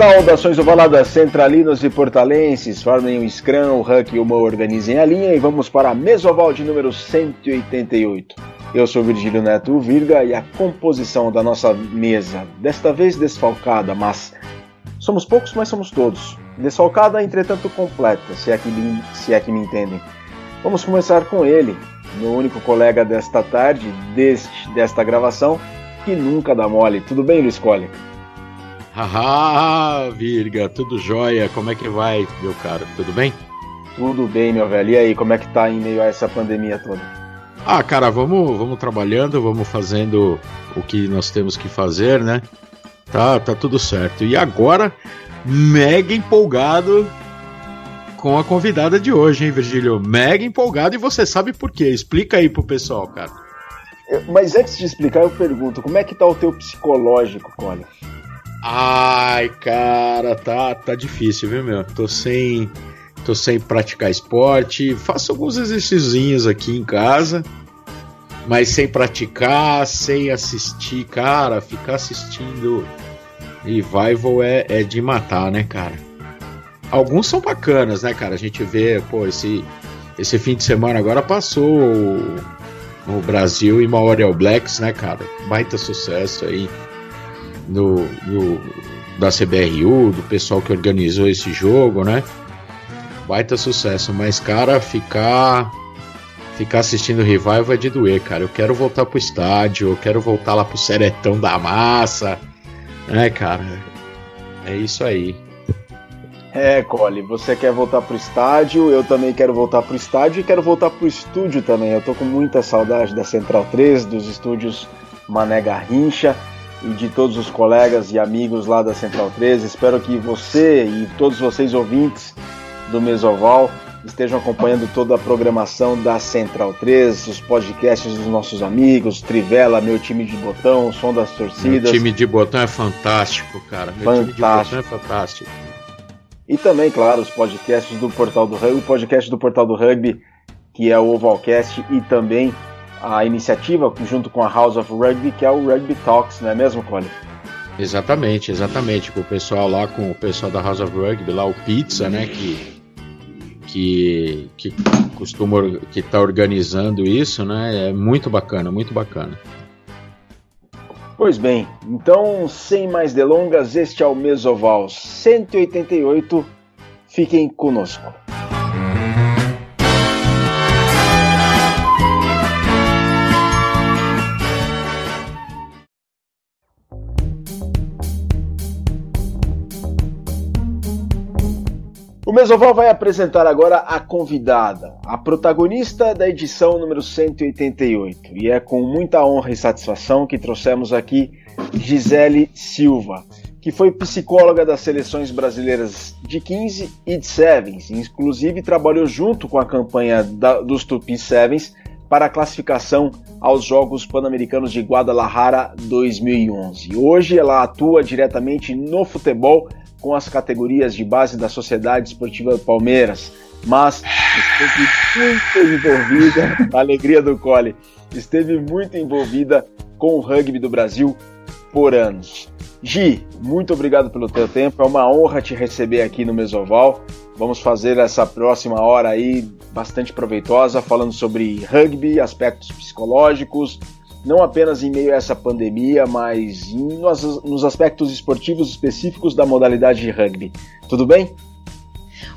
Saudações ovaladas centralinos e portalenses, formem um scrum, o Huck e o Mo organizem a linha e vamos para a mesoval de número 188. Eu sou Virgílio Neto Virga e a composição da nossa mesa, desta vez desfalcada, mas somos poucos, mas somos todos. Desfalcada, entretanto completa, se é que, se é que me entendem. Vamos começar com ele, meu único colega desta tarde, deste, desta gravação, que nunca dá mole. Tudo bem, Luiz Cole? Haha, Virga, tudo jóia? Como é que vai, meu caro? Tudo bem? Tudo bem, meu velho. E aí, como é que tá em meio a essa pandemia toda? Ah, cara, vamos, vamos trabalhando, vamos fazendo o que nós temos que fazer, né? Tá, tá tudo certo. E agora, mega empolgado com a convidada de hoje, hein, Virgílio? Mega empolgado e você sabe por quê. Explica aí pro pessoal, cara. Mas antes de explicar, eu pergunto, como é que tá o teu psicológico, Colin? Ai, cara, tá, tá difícil, viu, meu? Tô sem, tô sem praticar esporte. Faço alguns exercícios aqui em casa, mas sem praticar, sem assistir. Cara, ficar assistindo Revival é, é de matar, né, cara? Alguns são bacanas, né, cara? A gente vê, pô, esse, esse fim de semana agora passou o, o Brasil e Maori Blacks, né, cara? Baita sucesso aí do, do, da CBRU, do pessoal que organizou esse jogo, né? Baita sucesso, mas cara, ficar ficar assistindo Revival é de doer, cara. Eu quero voltar pro estádio, eu quero voltar lá pro Seretão da Massa, né, cara? É isso aí. É, Cole, você quer voltar pro estádio, eu também quero voltar pro estádio e quero voltar pro estúdio também. Eu tô com muita saudade da Central 3, dos estúdios Mané Garrincha e de todos os colegas e amigos lá da Central 13. Espero que você e todos vocês ouvintes do Mesoval estejam acompanhando toda a programação da Central 13, os podcasts dos nossos amigos, Trivela, meu time de botão, o som das torcidas. Meu time de botão é fantástico, cara. Meu fantástico. time de botão é fantástico. E também, claro, os podcasts do Portal do Rugby, o podcast do Portal do Rugby, que é o Ovalcast, e também a iniciativa junto com a House of Rugby, que é o Rugby Talks, não é mesmo, Cole? Exatamente, exatamente. Com o pessoal lá, com o pessoal da House of Rugby, lá o Pizza, né, que que que costuma que está organizando isso, né? É muito bacana, muito bacana. Pois bem, então sem mais delongas, este é o Mesoval 188. Fiquem conosco. O Mesoval vai apresentar agora a convidada, a protagonista da edição número 188. E é com muita honra e satisfação que trouxemos aqui Gisele Silva, que foi psicóloga das seleções brasileiras de 15 e de Sevens, inclusive trabalhou junto com a campanha da, dos Tupi Sevens para a classificação aos Jogos Pan-Americanos de Guadalajara 2011. Hoje ela atua diretamente no futebol com as categorias de base da Sociedade Esportiva Palmeiras, mas esteve muito envolvida, a alegria do Cole, esteve muito envolvida com o rugby do Brasil por anos. Gi, muito obrigado pelo teu tempo, é uma honra te receber aqui no Mesoval. Vamos fazer essa próxima hora aí bastante proveitosa, falando sobre rugby, aspectos psicológicos, não apenas em meio a essa pandemia, mas nos, nos aspectos esportivos específicos da modalidade de rugby. Tudo bem?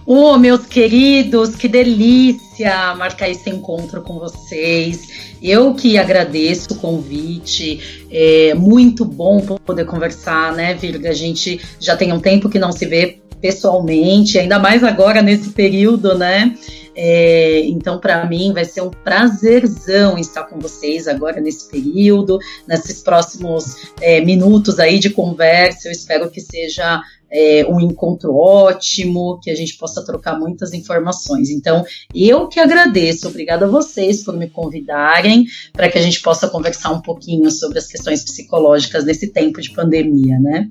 Ô, oh, meus queridos, que delícia marcar esse encontro com vocês. Eu que agradeço o convite. É muito bom poder conversar, né, Virga? A gente já tem um tempo que não se vê pessoalmente, ainda mais agora nesse período, né? É, então, para mim, vai ser um prazerzão estar com vocês agora nesse período, nesses próximos é, minutos aí de conversa. Eu espero que seja é, um encontro ótimo, que a gente possa trocar muitas informações. Então, eu que agradeço, obrigada a vocês por me convidarem para que a gente possa conversar um pouquinho sobre as questões psicológicas nesse tempo de pandemia, né?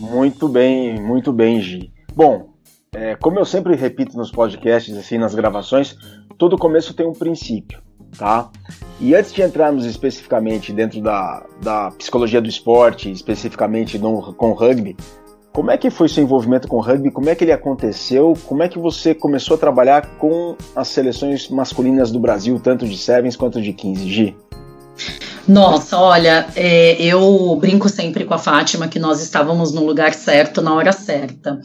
Muito bem, muito bem, Gi. Bom, é, como eu sempre repito nos podcasts, assim, nas gravações, todo começo tem um princípio. tá? E antes de entrarmos especificamente dentro da, da psicologia do esporte, especificamente no, com rugby, como é que foi seu envolvimento com o rugby? Como é que ele aconteceu? Como é que você começou a trabalhar com as seleções masculinas do Brasil, tanto de sevens quanto de 15, Gi? Nossa, olha, é, eu brinco sempre com a Fátima que nós estávamos no lugar certo na hora certa.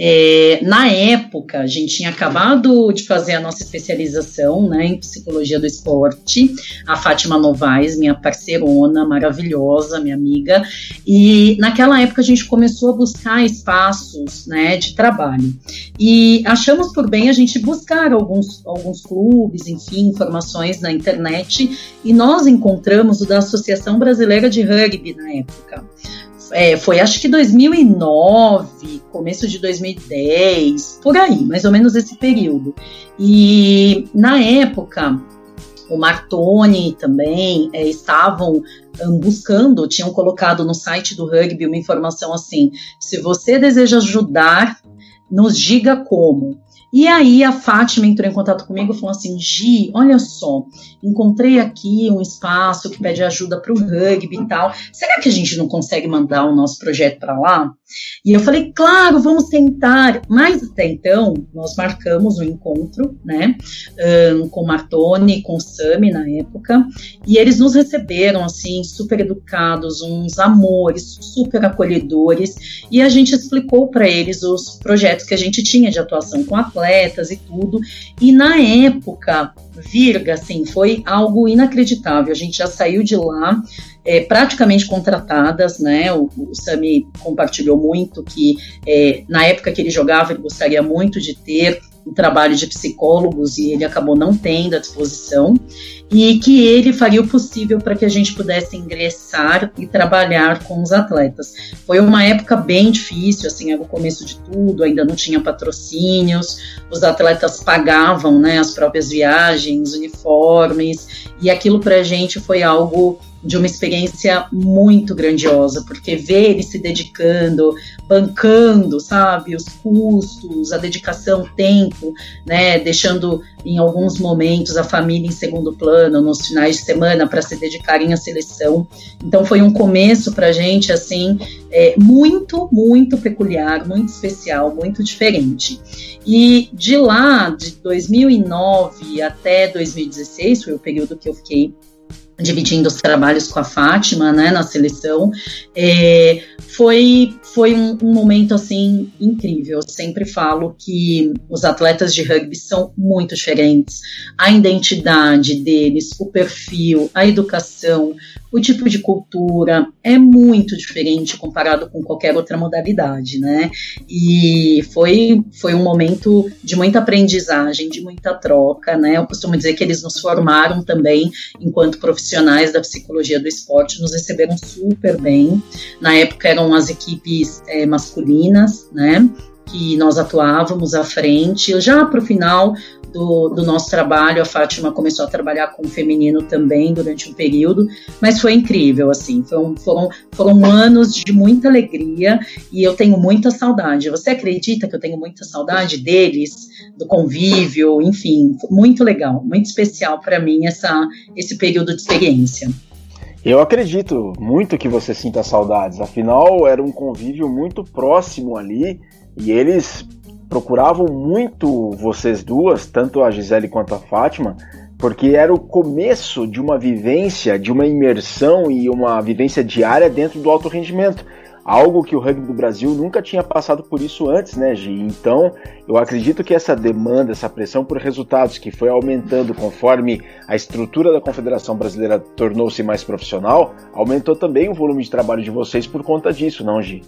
É, na época, a gente tinha acabado de fazer a nossa especialização né, em psicologia do esporte. A Fátima Novaes, minha parceirona, maravilhosa, minha amiga. E naquela época a gente começou a buscar espaços né, de trabalho. E achamos por bem a gente buscar alguns, alguns clubes, enfim, informações na internet. E nós encontramos da Associação Brasileira de Rugby na época. É, foi acho que 2009, começo de 2010, por aí, mais ou menos esse período. E na época, o Martoni também é, estavam um, buscando, tinham colocado no site do rugby uma informação assim: se você deseja ajudar, nos diga como. E aí a Fátima entrou em contato comigo e falou assim: Gi, olha só, encontrei aqui um espaço que pede ajuda para o rugby e tal. Será que a gente não consegue mandar o nosso projeto para lá? E eu falei, claro, vamos tentar. Mas até então, nós marcamos um encontro, né, um, com Martoni, com Sami na época, e eles nos receberam, assim, super educados, uns amores, super acolhedores, e a gente explicou para eles os projetos que a gente tinha de atuação com atletas e tudo. E na época, Virga, assim, foi algo inacreditável. A gente já saiu de lá é, praticamente contratadas, né? O, o Sami compartilhou muito que é, na época que ele jogava ele gostaria muito de ter um trabalho de psicólogos e ele acabou não tendo à disposição e que ele faria o possível para que a gente pudesse ingressar e trabalhar com os atletas. Foi uma época bem difícil, assim, era o começo de tudo, ainda não tinha patrocínios, os atletas pagavam, né, as próprias viagens, uniformes, e aquilo para a gente foi algo de uma experiência muito grandiosa, porque ver ele se dedicando, bancando, sabe, os custos, a dedicação, o tempo, né, deixando em alguns momentos a família em segundo plano, nos finais de semana, para se dedicarem à seleção. Então foi um começo para a gente, assim, é, muito, muito peculiar, muito especial, muito diferente. E de lá, de 2009 até 2016, foi o período que eu fiquei dividindo os trabalhos com a Fátima, né, na seleção, é, foi, foi um, um, momento, assim, incrível. Eu sempre falo que os atletas de rugby são muito diferentes. A identidade deles, o perfil, a educação, o tipo de cultura é muito diferente comparado com qualquer outra modalidade, né? E foi, foi um momento de muita aprendizagem, de muita troca, né? Eu costumo dizer que eles nos formaram também enquanto profissionais da psicologia do esporte, nos receberam super bem. Na época eram as equipes é, masculinas, né? Que nós atuávamos à frente. Já para o final, do, do, nosso trabalho. A Fátima começou a trabalhar com o feminino também durante um período, mas foi incrível, assim, foram, foram, foram anos de muita alegria e eu tenho muita saudade. Você acredita que eu tenho muita saudade deles, do convívio, enfim, muito legal, muito especial para mim essa, esse período de experiência. Eu acredito muito que você sinta saudades, afinal era um convívio muito próximo ali e eles procuravam muito vocês duas, tanto a Gisele quanto a Fátima, porque era o começo de uma vivência, de uma imersão e uma vivência diária dentro do alto rendimento algo que o rugby do Brasil nunca tinha passado por isso antes, né, Gi? Então, eu acredito que essa demanda, essa pressão por resultados que foi aumentando conforme a estrutura da Confederação Brasileira tornou-se mais profissional, aumentou também o volume de trabalho de vocês por conta disso, não, Gi?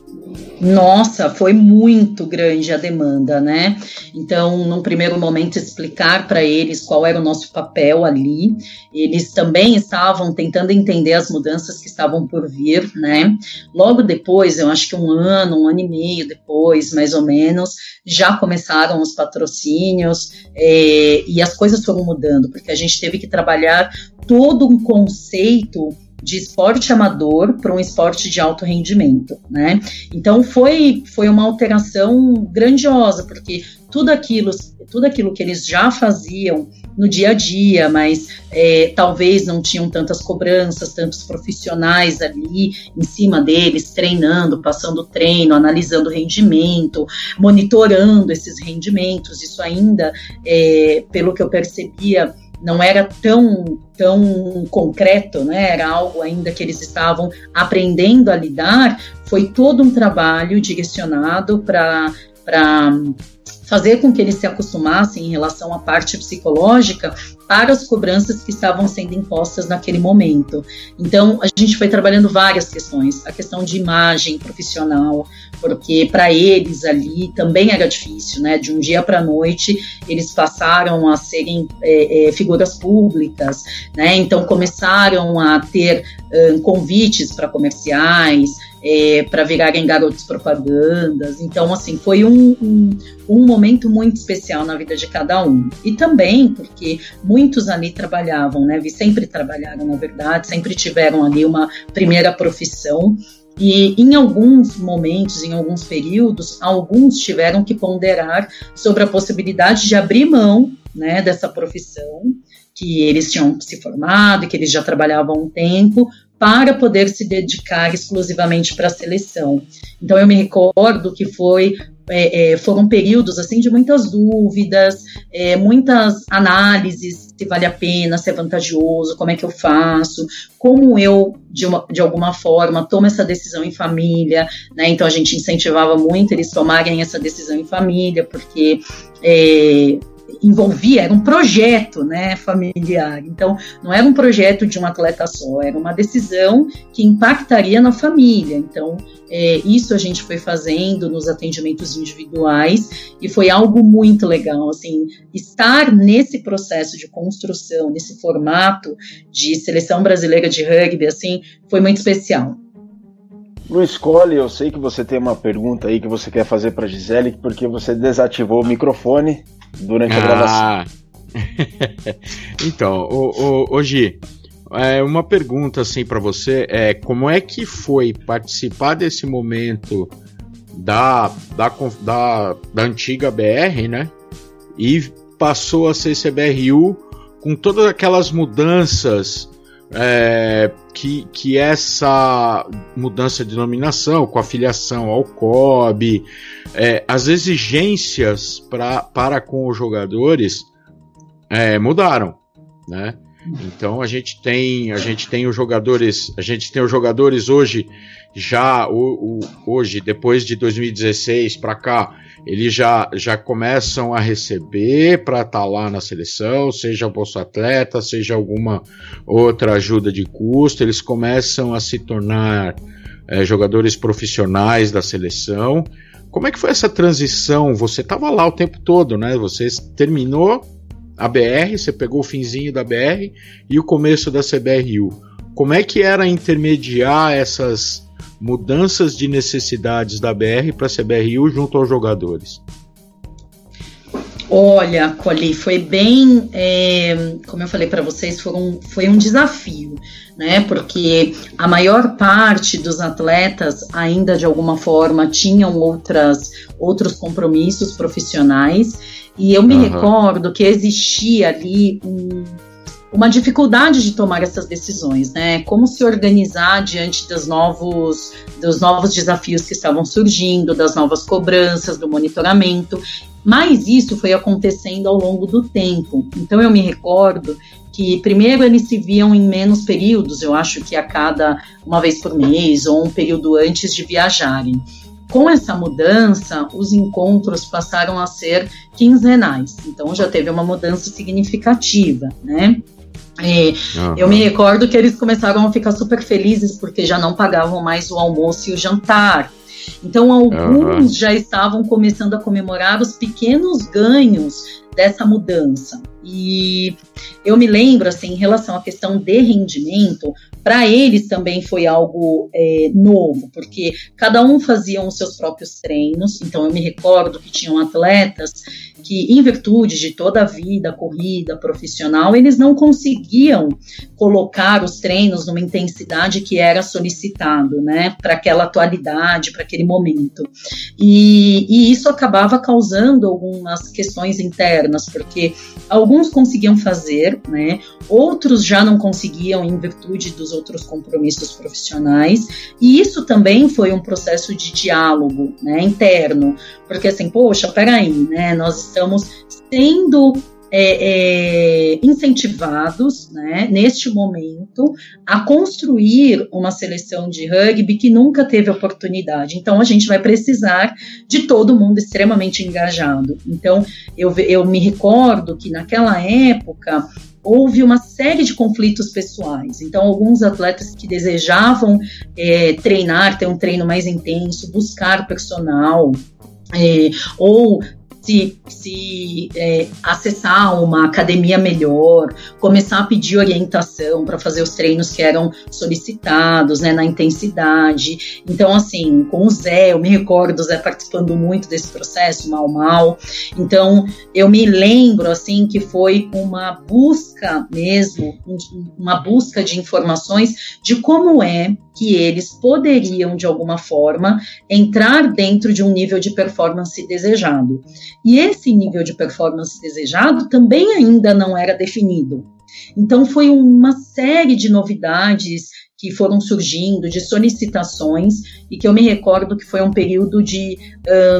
Nossa, foi muito grande a demanda, né? Então, num primeiro momento, explicar para eles qual era o nosso papel ali. Eles também estavam tentando entender as mudanças que estavam por vir, né? Logo depois, depois, eu acho que um ano, um ano e meio depois, mais ou menos, já começaram os patrocínios é, e as coisas foram mudando, porque a gente teve que trabalhar todo um conceito de esporte amador para um esporte de alto rendimento, né? Então foi, foi uma alteração grandiosa, porque tudo aquilo, tudo aquilo que eles já faziam no dia a dia, mas é, talvez não tinham tantas cobranças, tantos profissionais ali em cima deles, treinando, passando treino, analisando rendimento, monitorando esses rendimentos. Isso ainda, é, pelo que eu percebia, não era tão, tão concreto, né? era algo ainda que eles estavam aprendendo a lidar, foi todo um trabalho direcionado para fazer com que eles se acostumassem em relação à parte psicológica para as cobranças que estavam sendo impostas naquele momento. Então, a gente foi trabalhando várias questões, a questão de imagem profissional, porque para eles ali também era difícil, né? De um dia para a noite, eles passaram a serem é, é, figuras públicas, né? Então, começaram a ter convites para comerciais, é, para virarem garotos propagandas. Então, assim, foi um, um, um, momento muito especial na vida de cada um. E também porque muitos ali trabalhavam, né? Sempre trabalharam, na verdade, sempre tiveram ali uma primeira profissão. E em alguns momentos, em alguns períodos, alguns tiveram que ponderar sobre a possibilidade de abrir mão né, dessa profissão que eles tinham se formado, que eles já trabalhavam há um tempo, para poder se dedicar exclusivamente para a seleção. Então eu me recordo que foi é, é, foram períodos assim de muitas dúvidas, é, muitas análises se vale a pena, se é vantajoso, como é que eu faço, como eu de, uma, de alguma forma tomo essa decisão em família, né? Então a gente incentivava muito eles tomarem essa decisão em família, porque é, envolvia, era um projeto né, familiar. Então, não era um projeto de um atleta só, era uma decisão que impactaria na família. Então, é, isso a gente foi fazendo nos atendimentos individuais e foi algo muito legal. Assim, estar nesse processo de construção, nesse formato de seleção brasileira de rugby, assim, foi muito especial. Luiz Cole, eu sei que você tem uma pergunta aí que você quer fazer para Gisele, porque você desativou o microfone durante a ah. gravação. então, hoje é uma pergunta assim para você é como é que foi participar desse momento da, da, da, da antiga BR, né? E passou a ser CBRU com todas aquelas mudanças é, que, que essa mudança de denominação, com a filiação ao COB, é, as exigências pra, para com os jogadores é, mudaram, né? Então a gente tem a gente tem os jogadores a gente tem os jogadores hoje já o, o hoje depois de 2016 para cá eles já, já começam a receber para estar tá lá na seleção, seja o Bolsa Atleta, seja alguma outra ajuda de custo, eles começam a se tornar é, jogadores profissionais da seleção. Como é que foi essa transição? Você estava lá o tempo todo, né? Você terminou a BR, você pegou o finzinho da BR e o começo da CBRU. Como é que era intermediar essas mudanças de necessidades da BR para a CBRU junto aos jogadores? Olha, Coli, foi bem, é, como eu falei para vocês, foi um, foi um desafio, né? Porque a maior parte dos atletas ainda de alguma forma tinham outras, outros compromissos profissionais, e eu me uhum. recordo que existia ali um uma dificuldade de tomar essas decisões, né? Como se organizar diante dos novos, dos novos desafios que estavam surgindo, das novas cobranças, do monitoramento. Mas isso foi acontecendo ao longo do tempo. Então eu me recordo que primeiro eles se viam em menos períodos, eu acho que a cada uma vez por mês ou um período antes de viajarem. Com essa mudança, os encontros passaram a ser quinzenais, então já teve uma mudança significativa, né? uhum. Eu me recordo que eles começaram a ficar super felizes porque já não pagavam mais o almoço e o jantar. Então, alguns uhum. já estavam começando a comemorar os pequenos ganhos dessa mudança. E eu me lembro, assim, em relação à questão de rendimento, para eles também foi algo é, novo, porque cada um fazia os seus próprios treinos. Então, eu me recordo que tinham atletas que, em virtude de toda a vida, corrida, profissional, eles não conseguiam colocar os treinos numa intensidade que era solicitado, né, para aquela atualidade, para aquele momento. E, e isso acabava causando algumas questões internas, porque alguns conseguiam fazer, né, outros já não conseguiam em virtude dos outros compromissos profissionais, e isso também foi um processo de diálogo, né, interno, porque assim, poxa, peraí, né, nós estamos sendo é, é, incentivados, né, neste momento, a construir uma seleção de rugby que nunca teve oportunidade. Então, a gente vai precisar de todo mundo extremamente engajado. Então, eu, eu me recordo que naquela época houve uma série de conflitos pessoais. Então, alguns atletas que desejavam é, treinar, ter um treino mais intenso, buscar personal, é, ou se, se é, acessar uma academia melhor, começar a pedir orientação para fazer os treinos que eram solicitados, né, na intensidade. Então, assim, com o Zé, eu me recordo, o Zé participando muito desse processo, mal, mal. Então, eu me lembro, assim, que foi uma busca mesmo, uma busca de informações de como é que eles poderiam, de alguma forma, entrar dentro de um nível de performance desejado. E esse nível de performance desejado também ainda não era definido. Então, foi uma série de novidades que foram surgindo, de solicitações, e que eu me recordo que foi um período de,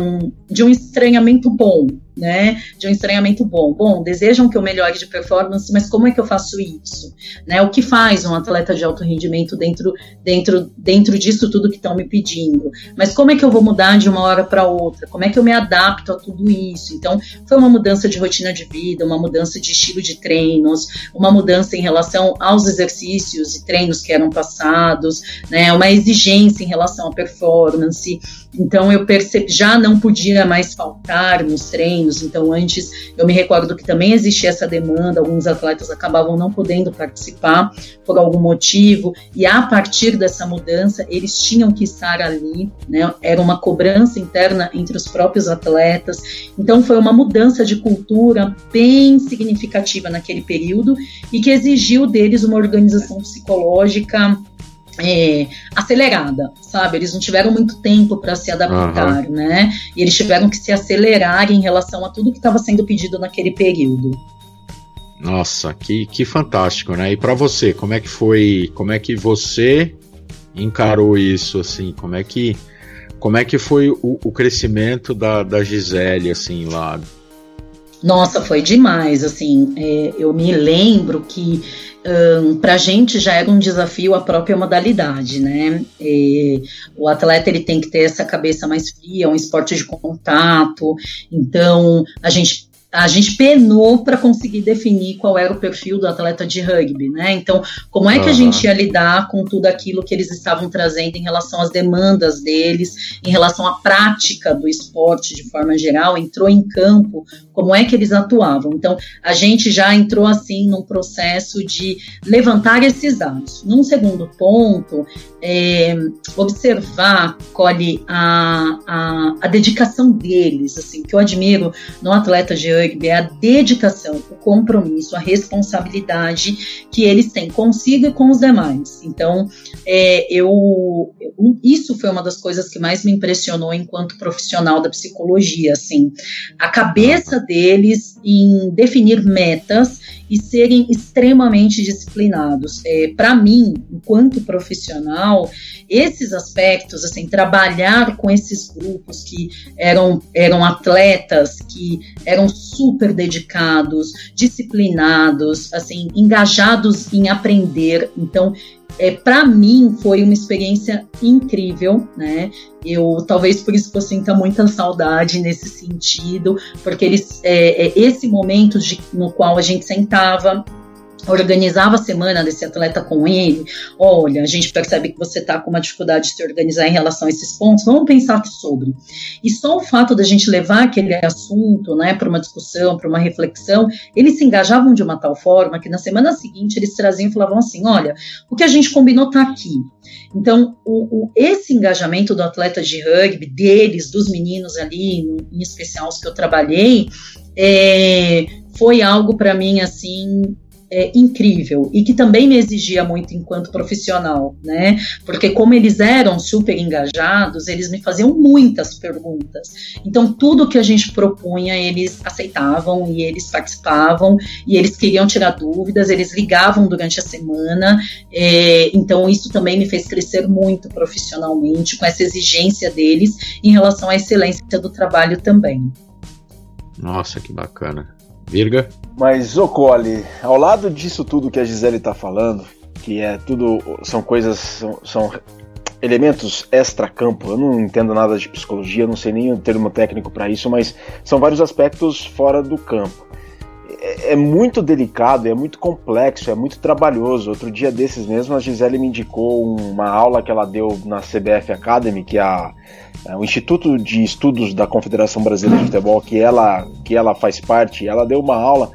um, de um estranhamento bom, né, de um estranhamento bom. Bom, desejam que eu melhore de performance, mas como é que eu faço isso? Né, o que faz um atleta de alto rendimento dentro, dentro, dentro disso tudo que estão me pedindo? Mas como é que eu vou mudar de uma hora para outra? Como é que eu me adapto a tudo isso? Então, foi uma mudança de rotina de vida, uma mudança de estilo de treinos, uma mudança em relação aos exercícios e treinos que eram passados, né, uma exigência em relação à performance. Então, eu percebi, já não podia mais faltar nos treinos então, antes, eu me recordo que também existia essa demanda, alguns atletas acabavam não podendo participar por algum motivo, e a partir dessa mudança, eles tinham que estar ali, né? Era uma cobrança interna entre os próprios atletas. Então, foi uma mudança de cultura bem significativa naquele período e que exigiu deles uma organização psicológica é, acelerada, sabe? Eles não tiveram muito tempo para se adaptar, uhum. né? E eles tiveram que se acelerar em relação a tudo que estava sendo pedido naquele período. Nossa, que, que fantástico, né? E para você, como é que foi? Como é que você encarou isso, assim? Como é que como é que foi o, o crescimento da, da Gisele, assim, lá? Nossa, foi demais, assim. É, eu me lembro que um, para a gente já era um desafio a própria modalidade, né? E o atleta ele tem que ter essa cabeça mais fria, um esporte de contato, então a gente a gente penou para conseguir definir qual era o perfil do atleta de rugby, né? Então, como é que uhum. a gente ia lidar com tudo aquilo que eles estavam trazendo em relação às demandas deles, em relação à prática do esporte de forma geral, entrou em campo, como é que eles atuavam? Então, a gente já entrou assim num processo de levantar esses dados. Num segundo ponto, é, observar, colhe a, a, a dedicação deles, assim, que eu admiro no atleta de rugby é a dedicação, o compromisso, a responsabilidade que eles têm consigo e com os demais. Então, é, eu, isso foi uma das coisas que mais me impressionou enquanto profissional da psicologia, assim, a cabeça deles em definir metas e serem extremamente disciplinados. É, Para mim, enquanto profissional, esses aspectos, assim, trabalhar com esses grupos que eram, eram atletas, que eram super dedicados, disciplinados, assim, engajados em aprender. Então, é, para mim foi uma experiência incrível, né? Eu talvez por isso que eu sinta muita saudade nesse sentido, porque eles, é, é, esse momento de, no qual a gente sentava organizava a semana desse atleta com ele, olha, a gente percebe que você está com uma dificuldade de se organizar em relação a esses pontos, vamos pensar sobre. E só o fato da gente levar aquele assunto, né, para uma discussão, para uma reflexão, eles se engajavam de uma tal forma que na semana seguinte eles traziam e falavam assim, olha, o que a gente combinou está aqui. Então, o, o, esse engajamento do atleta de rugby, deles, dos meninos ali, em especial os que eu trabalhei, é, foi algo para mim assim é, incrível e que também me exigia muito enquanto profissional, né? Porque como eles eram super engajados, eles me faziam muitas perguntas. Então tudo que a gente propunha eles aceitavam e eles participavam e eles queriam tirar dúvidas, eles ligavam durante a semana. É, então isso também me fez crescer muito profissionalmente com essa exigência deles em relação à excelência do trabalho também. Nossa, que bacana. Virga. Mas, Ocole, ao lado disso tudo que a Gisele está falando, que é tudo, são coisas, são, são elementos extra-campo, eu não entendo nada de psicologia, não sei nem o termo técnico para isso, mas são vários aspectos fora do campo. É, é, muito delicado, é muito complexo, é muito trabalhoso. Outro dia desses mesmo, a Gisele me indicou uma aula que ela deu na CBF Academy, que é a o Instituto de Estudos da Confederação Brasileira de Futebol, que ela, que ela faz parte, ela deu uma aula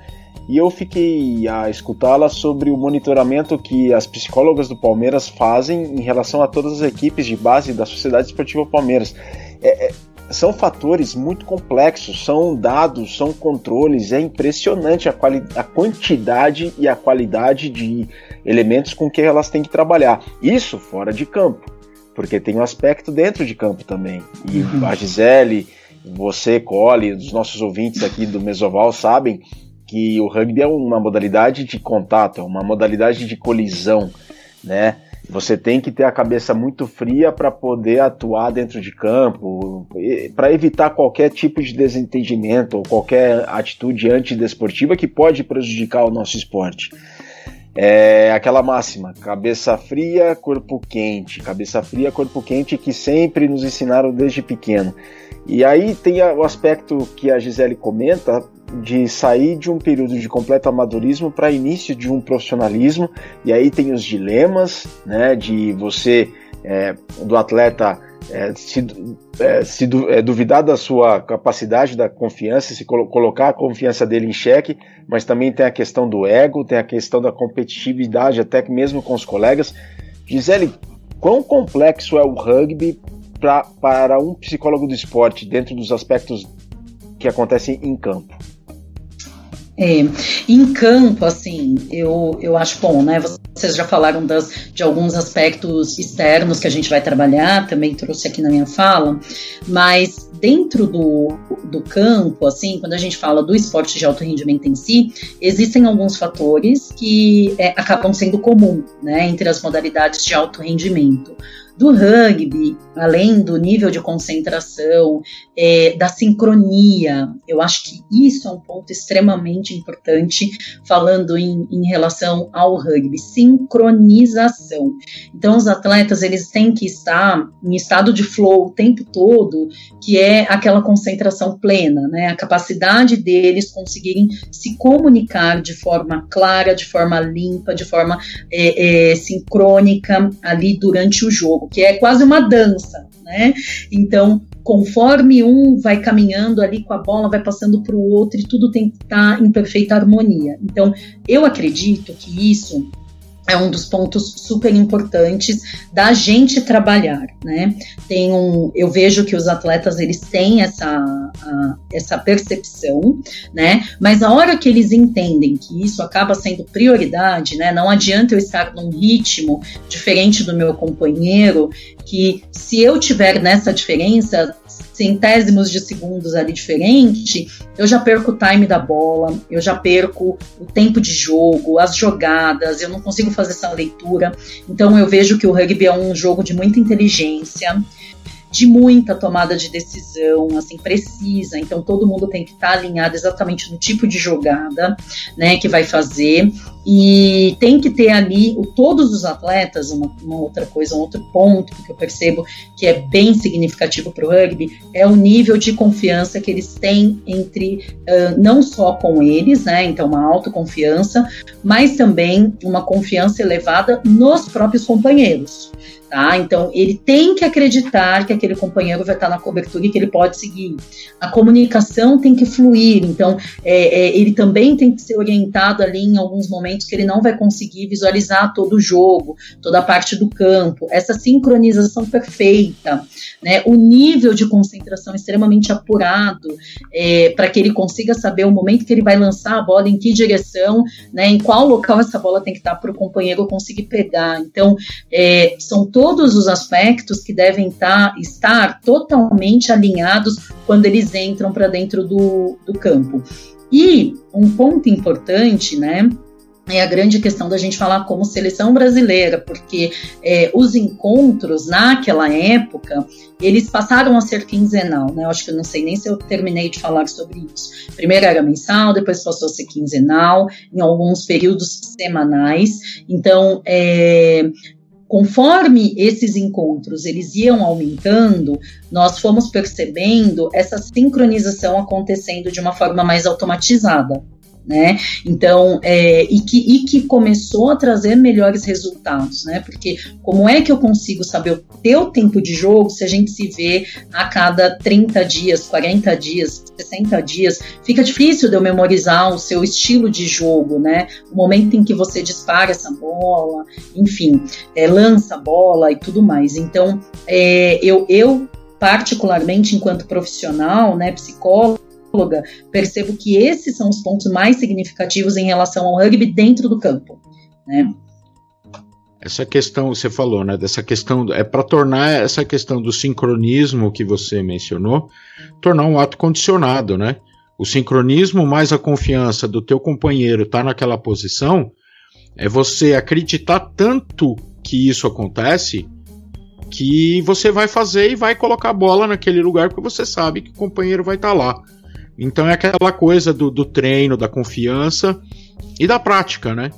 e eu fiquei a escutá-la sobre o monitoramento que as psicólogas do Palmeiras fazem em relação a todas as equipes de base da Sociedade Esportiva Palmeiras. É, é, são fatores muito complexos, são dados, são controles, é impressionante a, a quantidade e a qualidade de elementos com que elas têm que trabalhar. Isso fora de campo porque tem um aspecto dentro de campo também. E uhum. a Gisele, você, Cole, os nossos ouvintes aqui do Mesoval sabem que o rugby é uma modalidade de contato, é uma modalidade de colisão, né? Você tem que ter a cabeça muito fria para poder atuar dentro de campo, para evitar qualquer tipo de desentendimento ou qualquer atitude antidesportiva que pode prejudicar o nosso esporte. É aquela máxima, cabeça fria, corpo quente, cabeça fria, corpo quente que sempre nos ensinaram desde pequeno. E aí tem o aspecto que a Gisele comenta de sair de um período de completo amadorismo para início de um profissionalismo, e aí tem os dilemas, né, de você, é, do atleta é, se, é, se du, é, duvidar da sua capacidade, da confiança, se colo colocar a confiança dele em xeque, mas também tem a questão do ego, tem a questão da competitividade, até mesmo com os colegas. Gisele, quão complexo é o rugby pra, para um psicólogo do esporte dentro dos aspectos que acontecem em campo? É, em campo, assim, eu, eu acho bom, né? Vocês já falaram das, de alguns aspectos externos que a gente vai trabalhar, também trouxe aqui na minha fala, mas dentro do, do campo, assim, quando a gente fala do esporte de alto rendimento em si, existem alguns fatores que é, acabam sendo comum, né, entre as modalidades de alto rendimento do rugby, além do nível de concentração, é, da sincronia. Eu acho que isso é um ponto extremamente importante, falando em, em relação ao rugby, sincronização. Então, os atletas eles têm que estar em estado de flow o tempo todo, que é aquela concentração plena, né? A capacidade deles conseguirem se comunicar de forma clara, de forma limpa, de forma é, é, sincrônica ali durante o jogo que é quase uma dança, né? Então, conforme um vai caminhando ali com a bola, vai passando para o outro e tudo tem que estar em perfeita harmonia. Então, eu acredito que isso é um dos pontos super importantes da gente trabalhar, né? Tem um, eu vejo que os atletas eles têm essa, a, essa percepção, né? Mas a hora que eles entendem que isso acaba sendo prioridade, né? Não adianta eu estar num ritmo diferente do meu companheiro, que se eu tiver nessa diferença, centésimos de segundos ali diferente, eu já perco o time da bola, eu já perco o tempo de jogo, as jogadas, eu não consigo fazer essa leitura. Então eu vejo que o rugby é um jogo de muita inteligência, de muita tomada de decisão, assim, precisa. Então todo mundo tem que estar tá alinhado exatamente no tipo de jogada, né, que vai fazer. E tem que ter ali o, todos os atletas, uma, uma, outra coisa, um outro ponto que eu percebo que é bem significativo para o rugby, é o nível de confiança que eles têm entre, uh, não só com eles, né, então uma autoconfiança, mas também uma confiança elevada nos próprios companheiros. Tá? Então, ele tem que acreditar que aquele companheiro vai estar na cobertura e que ele pode seguir. A comunicação tem que fluir, então, é, é, ele também tem que ser orientado ali em alguns momentos que ele não vai conseguir visualizar todo o jogo, toda a parte do campo. Essa sincronização perfeita, né? o nível de concentração extremamente apurado, é, para que ele consiga saber o momento que ele vai lançar a bola, em que direção, né? em qual local essa bola tem que estar para o companheiro conseguir pegar. Então, é, são todos todos os aspectos que devem tá, estar totalmente alinhados quando eles entram para dentro do, do campo. E um ponto importante, né? é a grande questão da gente falar como seleção brasileira, porque é, os encontros naquela época eles passaram a ser quinzenal, né? Eu acho que eu não sei nem se eu terminei de falar sobre isso. Primeiro era mensal, depois passou a ser quinzenal, em alguns períodos semanais. Então, é, conforme esses encontros eles iam aumentando, nós fomos percebendo essa sincronização acontecendo de uma forma mais automatizada né? Então, é, e, que, e que começou a trazer melhores resultados, né? Porque como é que eu consigo saber o teu tempo de jogo se a gente se vê a cada 30 dias, 40 dias, 60 dias? Fica difícil de eu memorizar o seu estilo de jogo, né? O momento em que você dispara essa bola, enfim, é, lança a bola e tudo mais. Então, é, eu, eu particularmente enquanto profissional, né, psicóloga, percebo que esses são os pontos mais significativos em relação ao rugby dentro do campo, né? Essa questão, você falou, né, dessa questão, é para tornar essa questão do sincronismo que você mencionou, tornar um ato condicionado, né? O sincronismo mais a confiança do teu companheiro estar tá naquela posição, é você acreditar tanto que isso acontece, que você vai fazer e vai colocar a bola naquele lugar porque você sabe que o companheiro vai estar tá lá. Então é aquela coisa do, do treino, da confiança e da prática, né?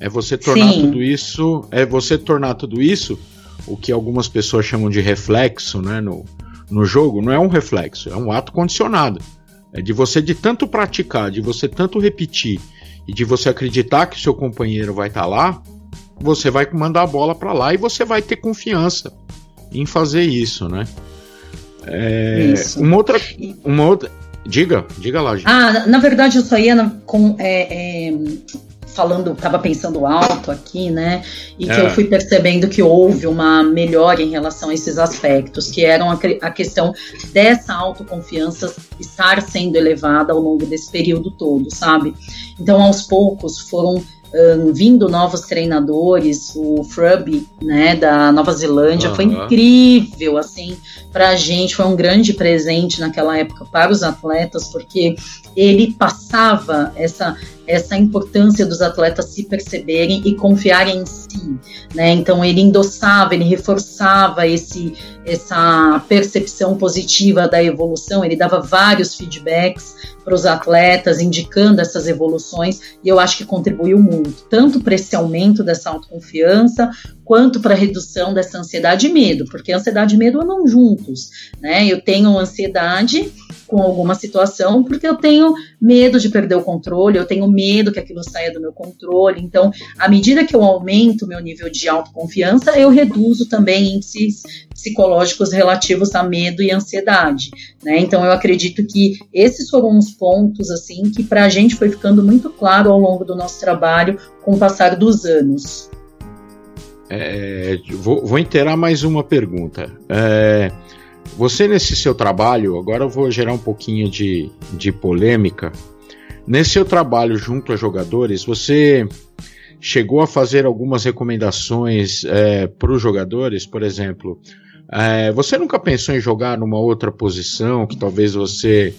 É você tornar Sim. tudo isso, é você tornar tudo isso o que algumas pessoas chamam de reflexo, né, no, no jogo, não é um reflexo, é um ato condicionado. É de você de tanto praticar, de você tanto repetir e de você acreditar que o seu companheiro vai estar tá lá, você vai mandar a bola para lá e você vai ter confiança em fazer isso, né? É, isso. Uma outra, uma outra, Diga, diga lá. Gente. Ah, na verdade eu só ia na, com, é, é, falando, estava pensando alto aqui, né? E que eu é. fui percebendo que houve uma melhora em relação a esses aspectos, que eram a, a questão dessa autoconfiança estar sendo elevada ao longo desse período todo, sabe? Então, aos poucos foram um, vindo novos treinadores, o Frubby, né, da Nova Zelândia, uhum. foi incrível, assim, para a gente, foi um grande presente naquela época para os atletas, porque ele passava essa essa importância dos atletas se perceberem e confiarem em si, né? Então ele endossava, ele reforçava esse essa percepção positiva da evolução, ele dava vários feedbacks para os atletas, indicando essas evoluções, e eu acho que contribuiu muito, tanto para esse aumento dessa autoconfiança, quanto para a redução dessa ansiedade e medo, porque ansiedade e medo andam juntos, né? Eu tenho ansiedade com alguma situação porque eu tenho medo de perder o controle, eu tenho medo que aquilo saia do meu controle. Então, à medida que eu aumento meu nível de autoconfiança, eu reduzo também índices psicológicos relativos a medo e ansiedade, né? Então, eu acredito que esses foram os pontos assim que para a gente foi ficando muito claro ao longo do nosso trabalho com o passar dos anos. É, vou, vou inteirar mais uma pergunta. É, você, nesse seu trabalho, agora eu vou gerar um pouquinho de, de polêmica. Nesse seu trabalho junto a jogadores, você chegou a fazer algumas recomendações é, para os jogadores? Por exemplo, é, você nunca pensou em jogar numa outra posição que talvez você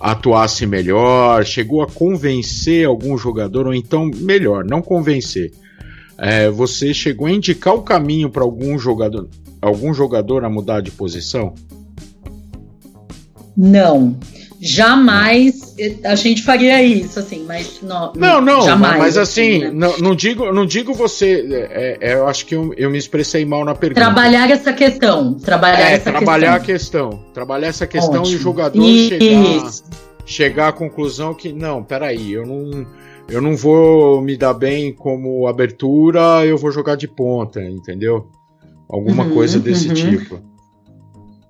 atuasse melhor? Chegou a convencer algum jogador, ou então, melhor, não convencer é, você chegou a indicar o caminho para algum jogador, algum jogador a mudar de posição? Não. Jamais a gente faria isso, assim, mas não. Não, não, jamais, mas assim, assim né? não, não, digo, não digo você. É, é, eu acho que eu, eu, me expressei mal na pergunta. Trabalhar essa questão. Trabalhar é, essa trabalhar questão. a questão. Trabalhar essa questão Ótimo. e o jogador chegar, chegar à conclusão que, não, peraí, eu não. Eu não vou me dar bem como abertura, eu vou jogar de ponta, entendeu? Alguma uhum, coisa desse uhum. tipo.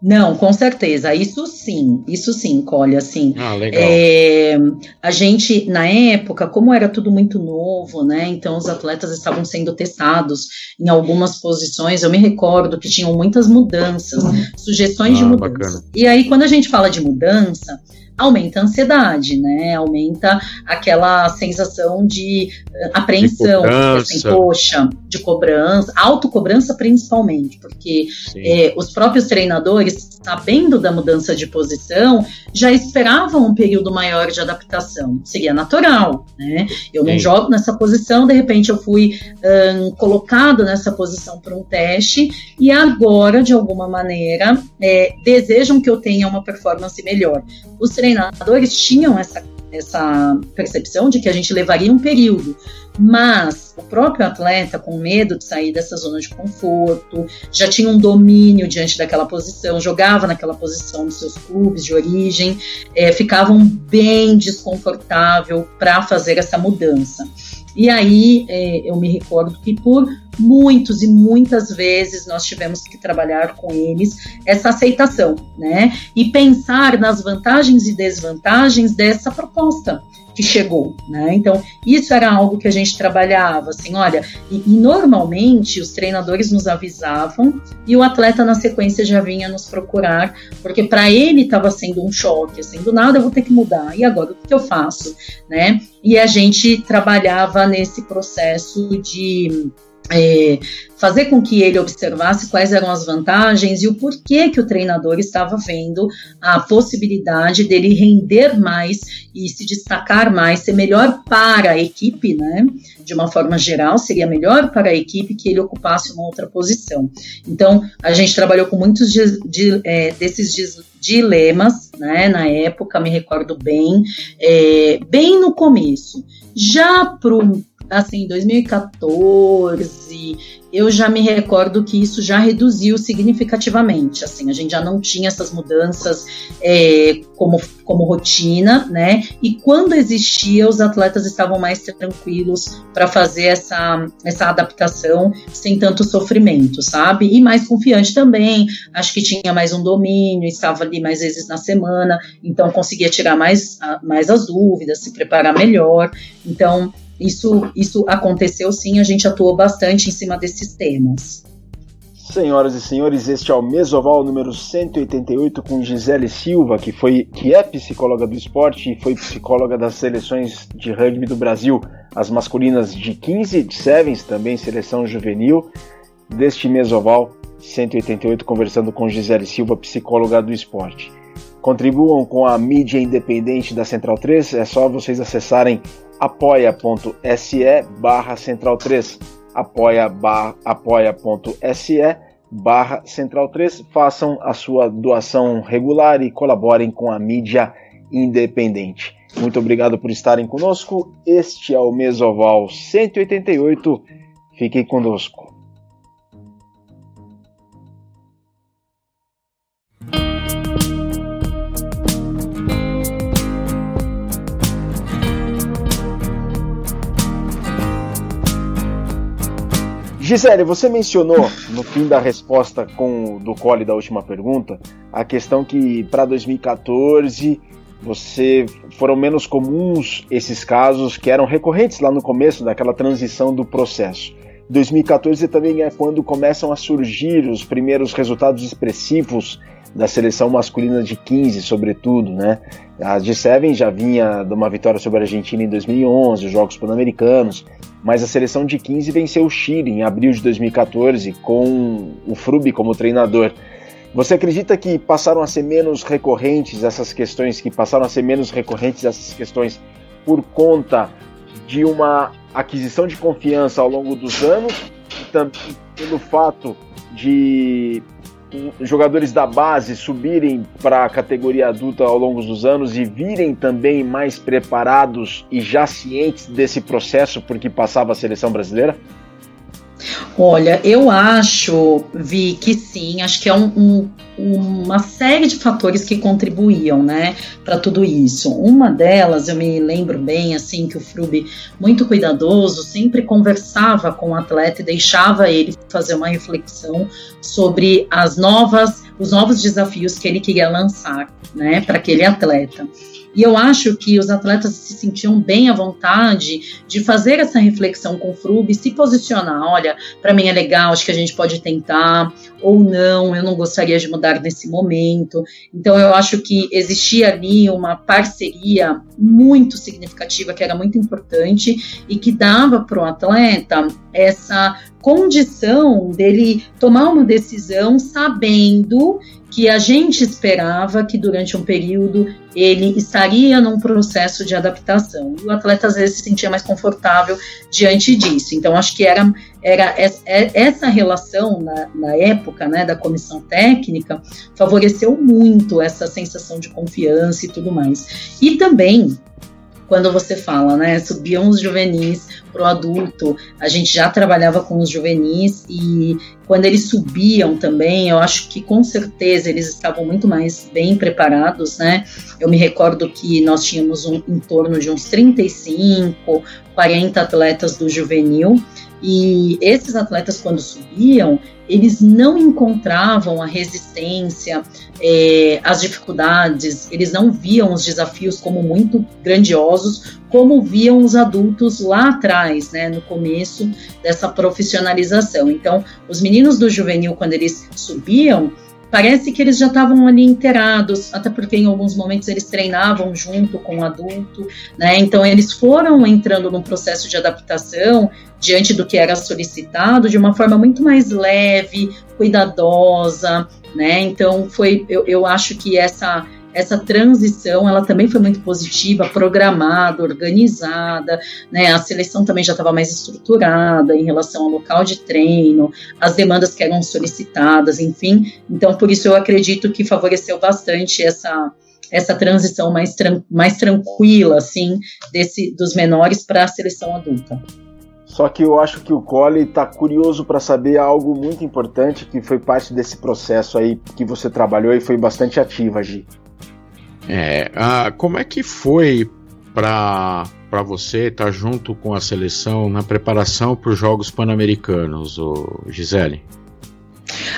Não, com certeza. Isso sim, isso sim, colhe assim. Ah, legal. É, a gente, na época, como era tudo muito novo, né? Então os atletas estavam sendo testados em algumas posições. Eu me recordo que tinham muitas mudanças, sugestões ah, de mudança. Bacana. E aí, quando a gente fala de mudança, aumenta a ansiedade, né? Aumenta aquela sensação de uh, apreensão, de assim, poxa, de cobrança, autocobrança principalmente, porque é, os próprios treinadores, sabendo da mudança de posição, já esperavam um período maior de adaptação. Seria natural, né? Eu não Sim. jogo nessa posição, de repente eu fui um, colocado nessa posição para um teste e agora, de alguma maneira, é, desejam que eu tenha uma performance melhor. Os treinadores tinham essa, essa percepção de que a gente levaria um período, mas o próprio atleta, com medo de sair dessa zona de conforto, já tinha um domínio diante daquela posição, jogava naquela posição nos seus clubes de origem, é, ficavam bem desconfortável para fazer essa mudança. E aí é, eu me recordo que por muitos e muitas vezes nós tivemos que trabalhar com eles essa aceitação, né? E pensar nas vantagens e desvantagens dessa proposta que chegou, né? Então, isso era algo que a gente trabalhava, assim, olha, e, e normalmente os treinadores nos avisavam e o atleta na sequência já vinha nos procurar, porque para ele estava sendo um choque, assim, do nada eu vou ter que mudar, e agora o que eu faço, né? E a gente trabalhava nesse processo de é, fazer com que ele observasse quais eram as vantagens e o porquê que o treinador estava vendo a possibilidade dele render mais e se destacar mais, ser melhor para a equipe, né? De uma forma geral, seria melhor para a equipe que ele ocupasse uma outra posição. Então, a gente trabalhou com muitos de, de, é, desses dilemas, né? Na época, me recordo bem, é, bem no começo. Já para assim, 2014, eu já me recordo que isso já reduziu significativamente. Assim, a gente já não tinha essas mudanças é, como, como rotina, né? E quando existia, os atletas estavam mais tranquilos para fazer essa, essa adaptação sem tanto sofrimento, sabe? E mais confiante também. Acho que tinha mais um domínio, estava ali mais vezes na semana, então conseguia tirar mais, mais as dúvidas, se preparar melhor. Então, isso, isso aconteceu sim, a gente atuou bastante em cima desses temas. Senhoras e senhores, este é o Mesoval número 188 com Gisele Silva, que, foi, que é psicóloga do esporte e foi psicóloga das seleções de rugby do Brasil, as masculinas de 15, de Sevens, também seleção juvenil, deste Mesoval 188, conversando com Gisele Silva, psicóloga do esporte. Contribuam com a mídia independente da Central 3, é só vocês acessarem apoia.se barra central 3 apoia apoia.se barra central 3 façam a sua doação regular e colaborem com a mídia independente. Muito obrigado por estarem conosco. Este é o Mesoval 188. Fiquem conosco. Gisele, você mencionou no fim da resposta com do Cole da última pergunta a questão que para 2014 você foram menos comuns esses casos que eram recorrentes lá no começo daquela transição do processo. 2014 também é quando começam a surgir os primeiros resultados expressivos da seleção masculina de 15, sobretudo, né? A G7 já vinha de uma vitória sobre a Argentina em 2011, os Jogos Pan-Americanos, mas a seleção de 15 venceu o Chile em abril de 2014 com o Frubi como treinador. Você acredita que passaram a ser menos recorrentes essas questões, que passaram a ser menos recorrentes essas questões por conta de uma aquisição de confiança ao longo dos anos, e também pelo fato de jogadores da base subirem para a categoria adulta ao longo dos anos e virem também mais preparados e já cientes desse processo porque passava a seleção brasileira? Olha, eu acho, Vi, que sim, acho que é um, um, uma série de fatores que contribuíam, né, para tudo isso. Uma delas, eu me lembro bem, assim, que o Frube, muito cuidadoso, sempre conversava com o atleta e deixava ele fazer uma reflexão sobre as novas, os novos desafios que ele queria lançar, né, para aquele atleta. E eu acho que os atletas se sentiam bem à vontade de fazer essa reflexão com o Frube, se posicionar. Olha, para mim é legal, acho que a gente pode tentar, ou não, eu não gostaria de mudar nesse momento. Então eu acho que existia ali uma parceria muito significativa, que era muito importante e que dava para o atleta essa condição dele tomar uma decisão sabendo que a gente esperava que durante um período ele estaria num processo de adaptação. E o atleta às vezes se sentia mais confortável diante disso. Então, acho que era, era essa relação na, na época né, da comissão técnica favoreceu muito essa sensação de confiança e tudo mais. E também quando você fala, né? Subiam os juvenis para o adulto, a gente já trabalhava com os juvenis e quando eles subiam também, eu acho que com certeza eles estavam muito mais bem preparados, né? Eu me recordo que nós tínhamos um, em torno de uns 35, 40 atletas do juvenil e esses atletas, quando subiam, eles não encontravam a resistência, é, as dificuldades, eles não viam os desafios como muito grandiosos, como viam os adultos lá atrás, né, no começo dessa profissionalização. Então, os meninos do juvenil, quando eles subiam, parece que eles já estavam ali inteirados, até porque em alguns momentos eles treinavam junto com o adulto, né? Então eles foram entrando num processo de adaptação diante do que era solicitado de uma forma muito mais leve, cuidadosa, né? Então foi, eu, eu acho que essa essa transição ela também foi muito positiva, programada, organizada, né? A seleção também já estava mais estruturada em relação ao local de treino, as demandas que eram solicitadas, enfim. Então, por isso eu acredito que favoreceu bastante essa essa transição mais, tran mais tranquila, assim, desse, dos menores para a seleção adulta. Só que eu acho que o Cole está curioso para saber algo muito importante que foi parte desse processo aí que você trabalhou e foi bastante ativa, Gi. É, ah, como é que foi para para você estar tá junto com a seleção na preparação para os Jogos Pan-Americanos, Gisele?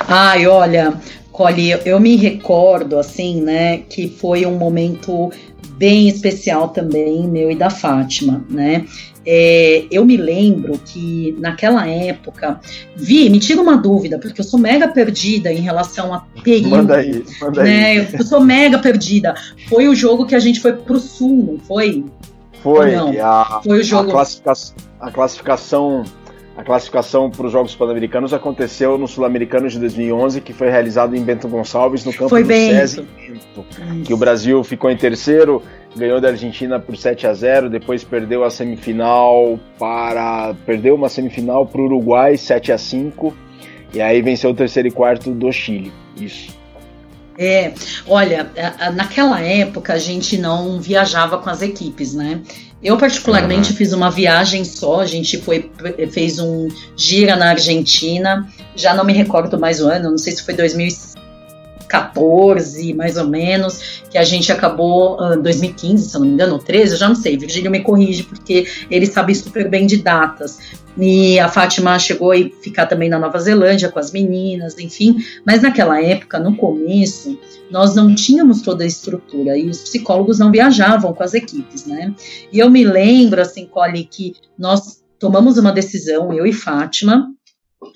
Ai, olha, Cole, eu me recordo assim, né, que foi um momento bem especial também meu e da Fátima, né? É, eu me lembro que naquela época, Vi, me tira uma dúvida, porque eu sou mega perdida em relação a período. Manda aí, manda né? aí. Eu sou mega perdida. Foi o jogo que a gente foi pro sul, não foi? Foi. Não? A, foi o jogo. A, a classificação a classificação para os Jogos Pan-Americanos aconteceu no Sul-Americano de 2011, que foi realizado em Bento Gonçalves, no campo foi do SESI Bento, que o Brasil ficou em terceiro, ganhou da Argentina por 7 a 0, depois perdeu a semifinal para perdeu uma semifinal para o Uruguai 7 a 5 e aí venceu o terceiro e quarto do Chile. Isso. É, olha, naquela época a gente não viajava com as equipes, né? Eu, particularmente, uhum. fiz uma viagem só. A gente foi, fez um gira na Argentina. Já não me recordo mais o ano, não sei se foi 2014, mais ou menos, que a gente acabou, uh, 2015, se eu não me engano, 13, eu já não sei. Virgílio me corrige, porque ele sabe super bem de datas. E a Fátima chegou a ficar também na Nova Zelândia com as meninas, enfim. Mas naquela época, no começo, nós não tínhamos toda a estrutura e os psicólogos não viajavam com as equipes, né? E eu me lembro, assim, Cole, que nós tomamos uma decisão, eu e Fátima,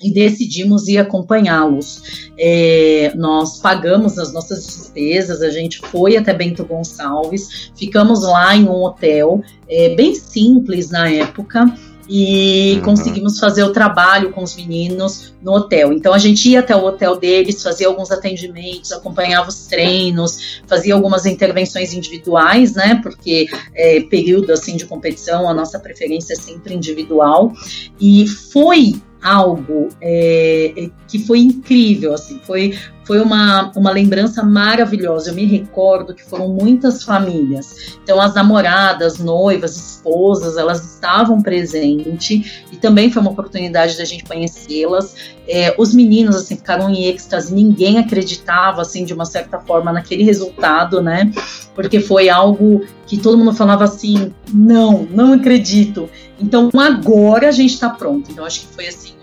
e decidimos ir acompanhá-los. É, nós pagamos as nossas despesas, a gente foi até Bento Gonçalves, ficamos lá em um hotel, é, bem simples na época, e uhum. conseguimos fazer o trabalho com os meninos no hotel. Então a gente ia até o hotel deles, fazia alguns atendimentos, acompanhava os treinos, fazia algumas intervenções individuais, né? Porque é, período assim de competição, a nossa preferência é sempre individual. E foi algo é, que foi incrível, assim, foi, foi uma, uma lembrança maravilhosa. Eu me recordo que foram muitas famílias. Então, as namoradas, noivas, esposas, elas estavam presentes e também foi uma oportunidade da gente conhecê-las. É, os meninos, assim, ficaram em êxtase, ninguém acreditava, assim, de uma certa forma naquele resultado, né? Porque foi algo que todo mundo falava assim: não, não acredito. Então, agora a gente está pronto. Então, acho que foi, assim,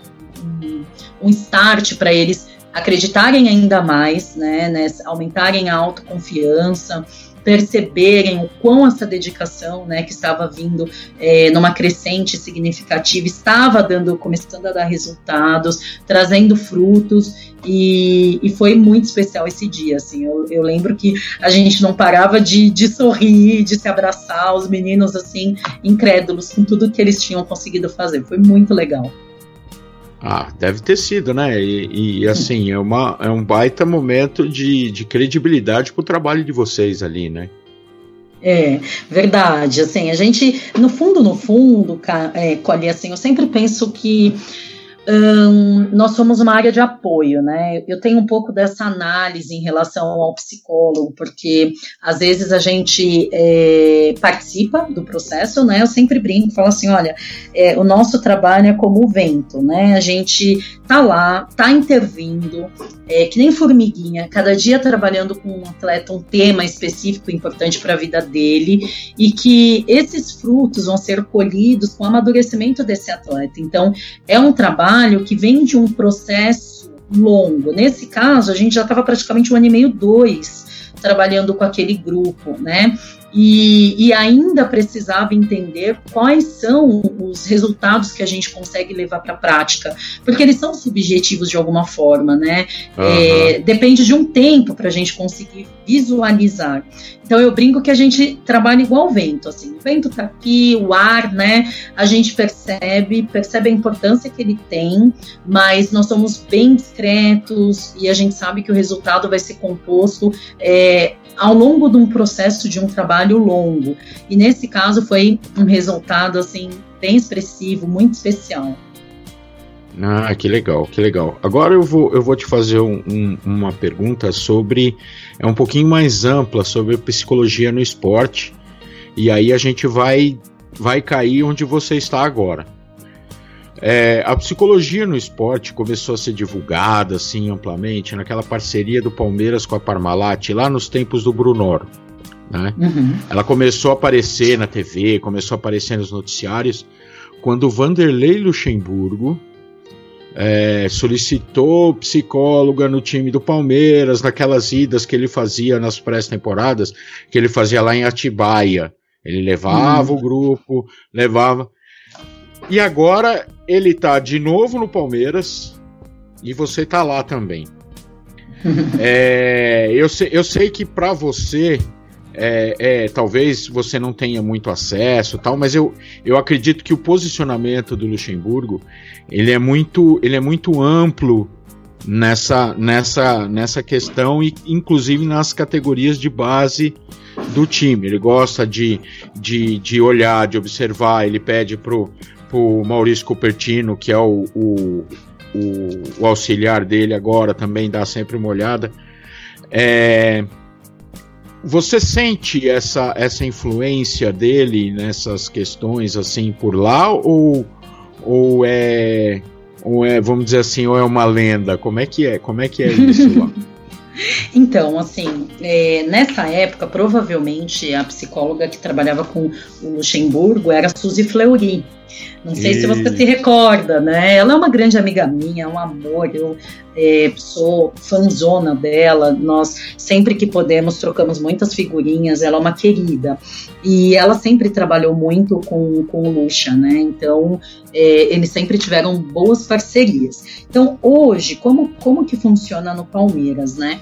um, start para eles acreditarem ainda mais, né, né, aumentarem a autoconfiança, perceberem o quão essa dedicação, né, que estava vindo é, numa crescente significativa, estava dando, começando a dar resultados, trazendo frutos, e, e foi muito especial esse dia, assim, eu, eu, lembro que a gente não parava de, de sorrir, de se abraçar, os meninos, assim, incrédulos com tudo que eles tinham conseguido fazer, foi muito legal. Ah, deve ter sido, né? E, e assim, é, uma, é um baita momento de, de credibilidade pro trabalho de vocês ali, né? É, verdade. Assim, a gente, no fundo, no fundo, é, Colhe, assim, eu sempre penso que nós somos uma área de apoio, né? Eu tenho um pouco dessa análise em relação ao psicólogo, porque às vezes a gente é, participa do processo, né? Eu sempre brinco, falo assim, olha, é, o nosso trabalho é como o vento, né? A gente tá lá, tá intervindo, é, que nem formiguinha, cada dia trabalhando com um atleta um tema específico importante para a vida dele, e que esses frutos vão ser colhidos com o amadurecimento desse atleta. Então, é um trabalho que vem de um processo longo. Nesse caso, a gente já estava praticamente um ano e meio, dois, trabalhando com aquele grupo, né? E, e, ainda precisava entender quais são os resultados que a gente consegue levar para a prática, porque eles são subjetivos de alguma forma, né? Uhum. É, depende de um tempo para a gente conseguir visualizar. Então eu brinco que a gente trabalha igual o vento, assim, o vento está aqui, o ar, né? A gente percebe, percebe a importância que ele tem, mas nós somos bem discretos e a gente sabe que o resultado vai ser composto é, ao longo de um processo de um trabalho longo. E nesse caso foi um resultado assim bem expressivo, muito especial. Ah, que legal, que legal. Agora eu vou, eu vou te fazer um, um, uma pergunta sobre. É um pouquinho mais ampla sobre psicologia no esporte. E aí a gente vai, vai cair onde você está agora. É, a psicologia no esporte começou a ser divulgada assim amplamente naquela parceria do Palmeiras com a Parmalat lá nos tempos do Brunoro. Né? Uhum. Ela começou a aparecer na TV, começou a aparecer nos noticiários quando Vanderlei Luxemburgo é, solicitou psicóloga no time do Palmeiras, naquelas idas que ele fazia nas pré-temporadas, que ele fazia lá em Atibaia. Ele levava uhum. o grupo, levava. E agora ele tá de novo no Palmeiras e você tá lá também. é, eu, sei, eu sei que para você é, é, talvez você não tenha muito acesso tal, mas eu, eu acredito que o posicionamento do Luxemburgo ele é muito, ele é muito amplo nessa, nessa, nessa questão e inclusive nas categorias de base do time. Ele gosta de, de, de olhar, de observar, ele pede pro, pro Maurício Cupertino, que é o, o, o, o auxiliar dele agora, também dá sempre uma olhada. É, você sente essa, essa influência dele nessas questões assim por lá ou, ou é ou é vamos dizer assim ou é uma lenda? Como é que é? Como é que é isso lá? Então, assim, é, nessa época, provavelmente a psicóloga que trabalhava com o Luxemburgo era Suzy Fleury. Não sei e... se você se recorda, né? Ela é uma grande amiga minha, um amor. Eu é, sou fanzona dela. Nós, sempre que podemos, trocamos muitas figurinhas. Ela é uma querida. E ela sempre trabalhou muito com, com o Luxa, né? Então, é, eles sempre tiveram boas parcerias. Então, hoje, como, como que funciona no Palmeiras, né?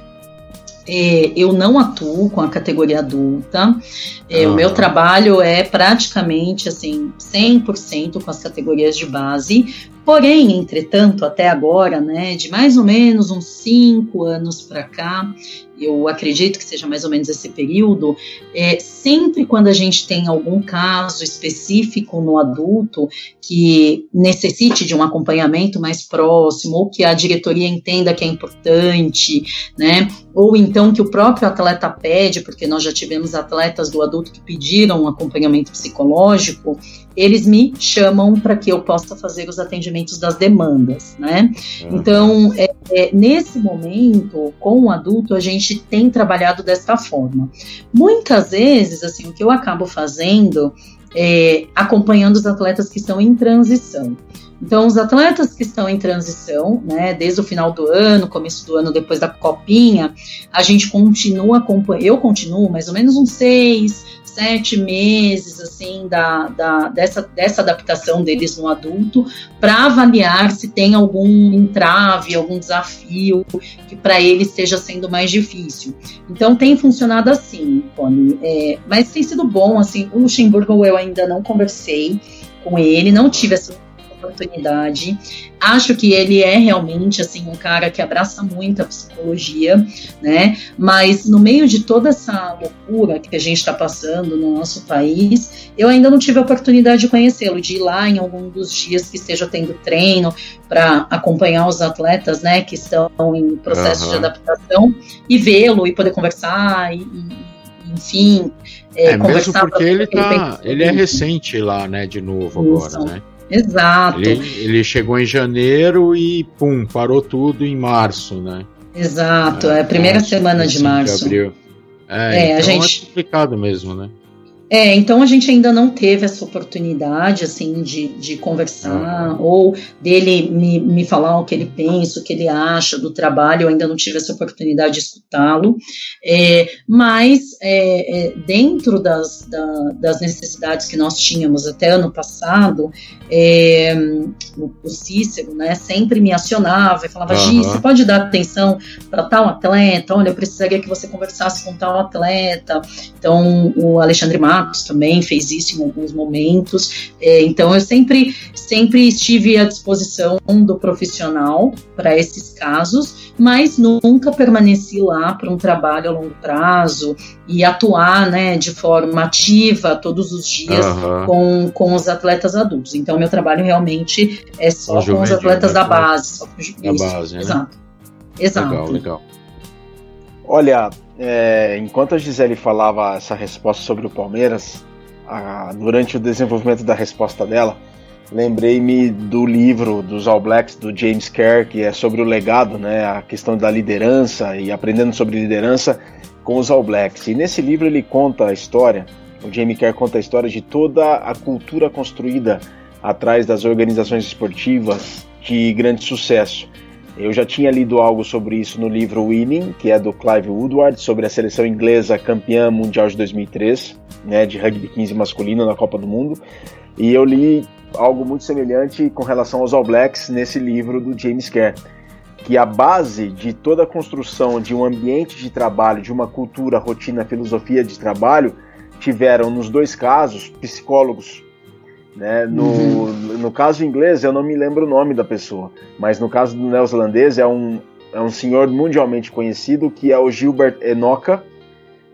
É, eu não atuo com a categoria adulta. É, O meu trabalho é praticamente assim 100% com as categorias de base, Porém, entretanto, até agora, né, de mais ou menos uns cinco anos para cá, eu acredito que seja mais ou menos esse período, é, sempre quando a gente tem algum caso específico no adulto que necessite de um acompanhamento mais próximo, ou que a diretoria entenda que é importante, né, ou então que o próprio atleta pede, porque nós já tivemos atletas do adulto que pediram um acompanhamento psicológico, eles me chamam para que eu possa fazer os atendimentos das demandas, né? Uhum. Então, é, é, nesse momento, com o adulto, a gente tem trabalhado desta forma. Muitas vezes, assim, o que eu acabo fazendo é acompanhando os atletas que estão em transição. Então, os atletas que estão em transição, né, desde o final do ano, começo do ano, depois da copinha, a gente continua acompanhando, eu continuo mais ou menos uns seis, sete meses assim da, da dessa, dessa adaptação deles no adulto para avaliar se tem algum entrave, algum desafio que para eles esteja sendo mais difícil. Então tem funcionado assim, Tony, é, mas tem sido bom assim. O Luxemburgo eu ainda não conversei com ele, não tive essa oportunidade. Acho que ele é realmente assim um cara que abraça muito a psicologia, né? Mas no meio de toda essa loucura que a gente está passando no nosso país, eu ainda não tive a oportunidade de conhecê-lo, de ir lá em algum dos dias que esteja tendo treino para acompanhar os atletas, né, que estão em processo uhum. de adaptação e vê-lo e poder conversar e, e enfim, é, é mesmo porque ele tá, ele é recente lá, né, de novo Isso. agora, né? Exato. Ele, ele, chegou em janeiro e, pum, parou tudo em março, né? Exato, é, a primeira março, semana de março. De abril. É, é então a gente... é complicado mesmo, né? É, então a gente ainda não teve essa oportunidade, assim, de, de conversar, uhum. ou dele me, me falar o que ele pensa, o que ele acha do trabalho, eu ainda não tive essa oportunidade de escutá-lo, é, mas é, é, dentro das, da, das necessidades que nós tínhamos até ano passado, é, o, o, Cícero, né, sempre me acionava e falava, uhum. Gi, você pode dar atenção para tal atleta, olha, eu precisaria que você conversasse com tal atleta, então o Alexandre Mar Matos também fez isso em alguns momentos. É, então eu sempre, sempre estive à disposição do profissional para esses casos, mas nunca permaneci lá para um trabalho a longo prazo e atuar né, de forma ativa todos os dias uhum. com, com os atletas adultos. Então meu trabalho realmente é só com os atletas né? da base. Só com, da base, né? Exato. Exato. Legal, legal. Olha, é, enquanto a Gisele falava essa resposta sobre o Palmeiras, a, durante o desenvolvimento da resposta dela, lembrei-me do livro dos All Blacks do James Kerr, que é sobre o legado, né, a questão da liderança e aprendendo sobre liderança com os All Blacks. E nesse livro ele conta a história, o James Kerr conta a história de toda a cultura construída atrás das organizações esportivas de grande sucesso. Eu já tinha lido algo sobre isso no livro Winning, que é do Clive Woodward, sobre a seleção inglesa campeã mundial de 2003, né, de rugby 15 masculino na Copa do Mundo. E eu li algo muito semelhante com relação aos All Blacks nesse livro do James Kerr, que a base de toda a construção de um ambiente de trabalho, de uma cultura, rotina, filosofia de trabalho, tiveram nos dois casos psicólogos né? No, uhum. no caso inglês, eu não me lembro o nome da pessoa, mas no caso do neozelandês, é um, é um senhor mundialmente conhecido que é o Gilbert Enoka,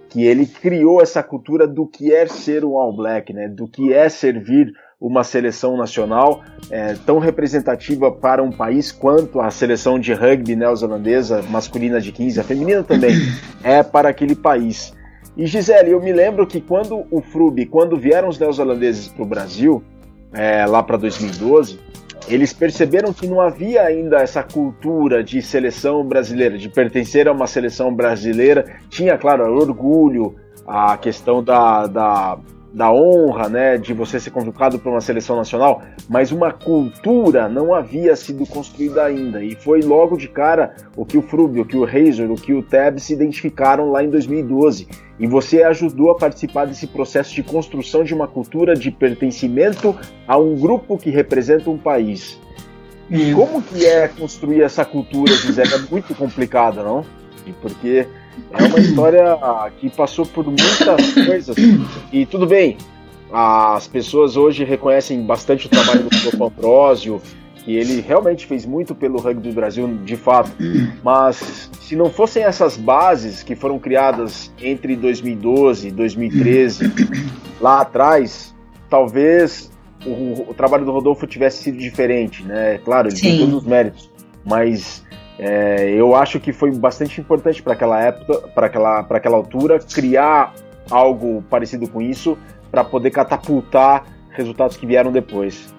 que ele criou essa cultura do que é ser um All Black, né? do que é servir uma seleção nacional é, tão representativa para um país quanto a seleção de rugby neozelandesa, masculina de 15, a feminina também, é para aquele país. E Gisele, eu me lembro que quando o FRUB, quando vieram os neozelandeses para o Brasil, é, lá para 2012, eles perceberam que não havia ainda essa cultura de seleção brasileira, de pertencer a uma seleção brasileira. Tinha, claro, orgulho, a questão da, da da honra, né, de você ser convocado para uma seleção nacional, mas uma cultura não havia sido construída ainda. E foi logo de cara o que o Frube, o que o Razor, o que o Tab se identificaram lá em 2012. E você ajudou a participar desse processo de construção de uma cultura de pertencimento a um grupo que representa um país. E como que é construir essa cultura, Gisele? É muito complicado, não? Porque é uma história que passou por muitas coisas. E tudo bem, as pessoas hoje reconhecem bastante o trabalho do Dr. Ambrósio, que ele realmente fez muito pelo rugby do Brasil, de fato. Mas se não fossem essas bases que foram criadas entre 2012 e 2013, lá atrás, talvez o, o, trabalho do Rodolfo tivesse sido diferente, né? Claro, ele Sim. tem todos os méritos, mas é, eu acho que foi bastante importante para aquela época, para aquela, aquela altura, criar algo parecido com isso para poder catapultar resultados que vieram depois.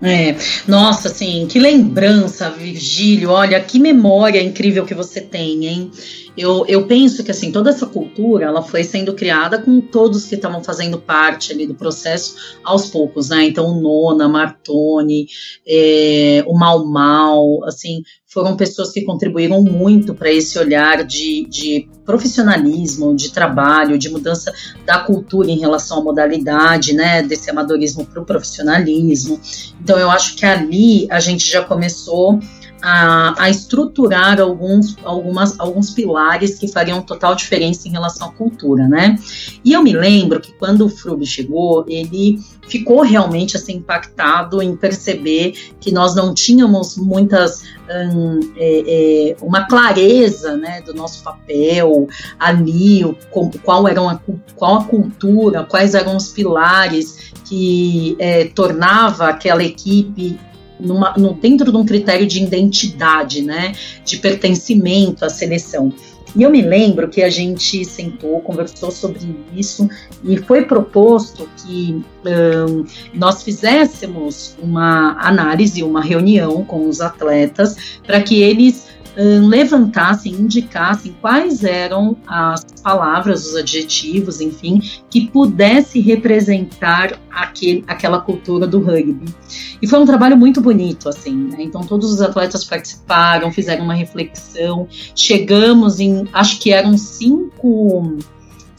É, nossa, assim, que lembrança, Virgílio. Olha, que memória incrível que você tem, hein? Eu, eu penso que assim toda essa cultura ela foi sendo criada com todos que estavam fazendo parte ali do processo aos poucos, né? Então o Nona, Martoni, é, o Mal Mal, assim foram pessoas que contribuíram muito para esse olhar de, de, profissionalismo, de trabalho, de mudança da cultura em relação à modalidade, né, desse amadorismo para o profissionalismo. Então, eu acho que ali a gente já começou a, a, estruturar alguns, algumas, alguns pilares que fariam total diferença em relação à cultura, né? E eu me lembro que quando o Frube chegou, ele ficou realmente assim impactado em perceber que nós não tínhamos muitas hum, é, é, uma clareza né, do nosso papel ali, o, qual, eram a, qual a cultura, quais eram os pilares que é, tornava aquela equipe numa, no, dentro de um critério de identidade, né, de pertencimento à seleção. E eu me lembro que a gente sentou, conversou sobre isso e foi proposto que um, nós fizéssemos uma análise, uma reunião com os atletas para que eles levantassem, indicassem quais eram as palavras, os adjetivos, enfim, que pudesse representar aquele, aquela cultura do rugby. E foi um trabalho muito bonito, assim, né? Então todos os atletas participaram, fizeram uma reflexão, chegamos em, acho que eram cinco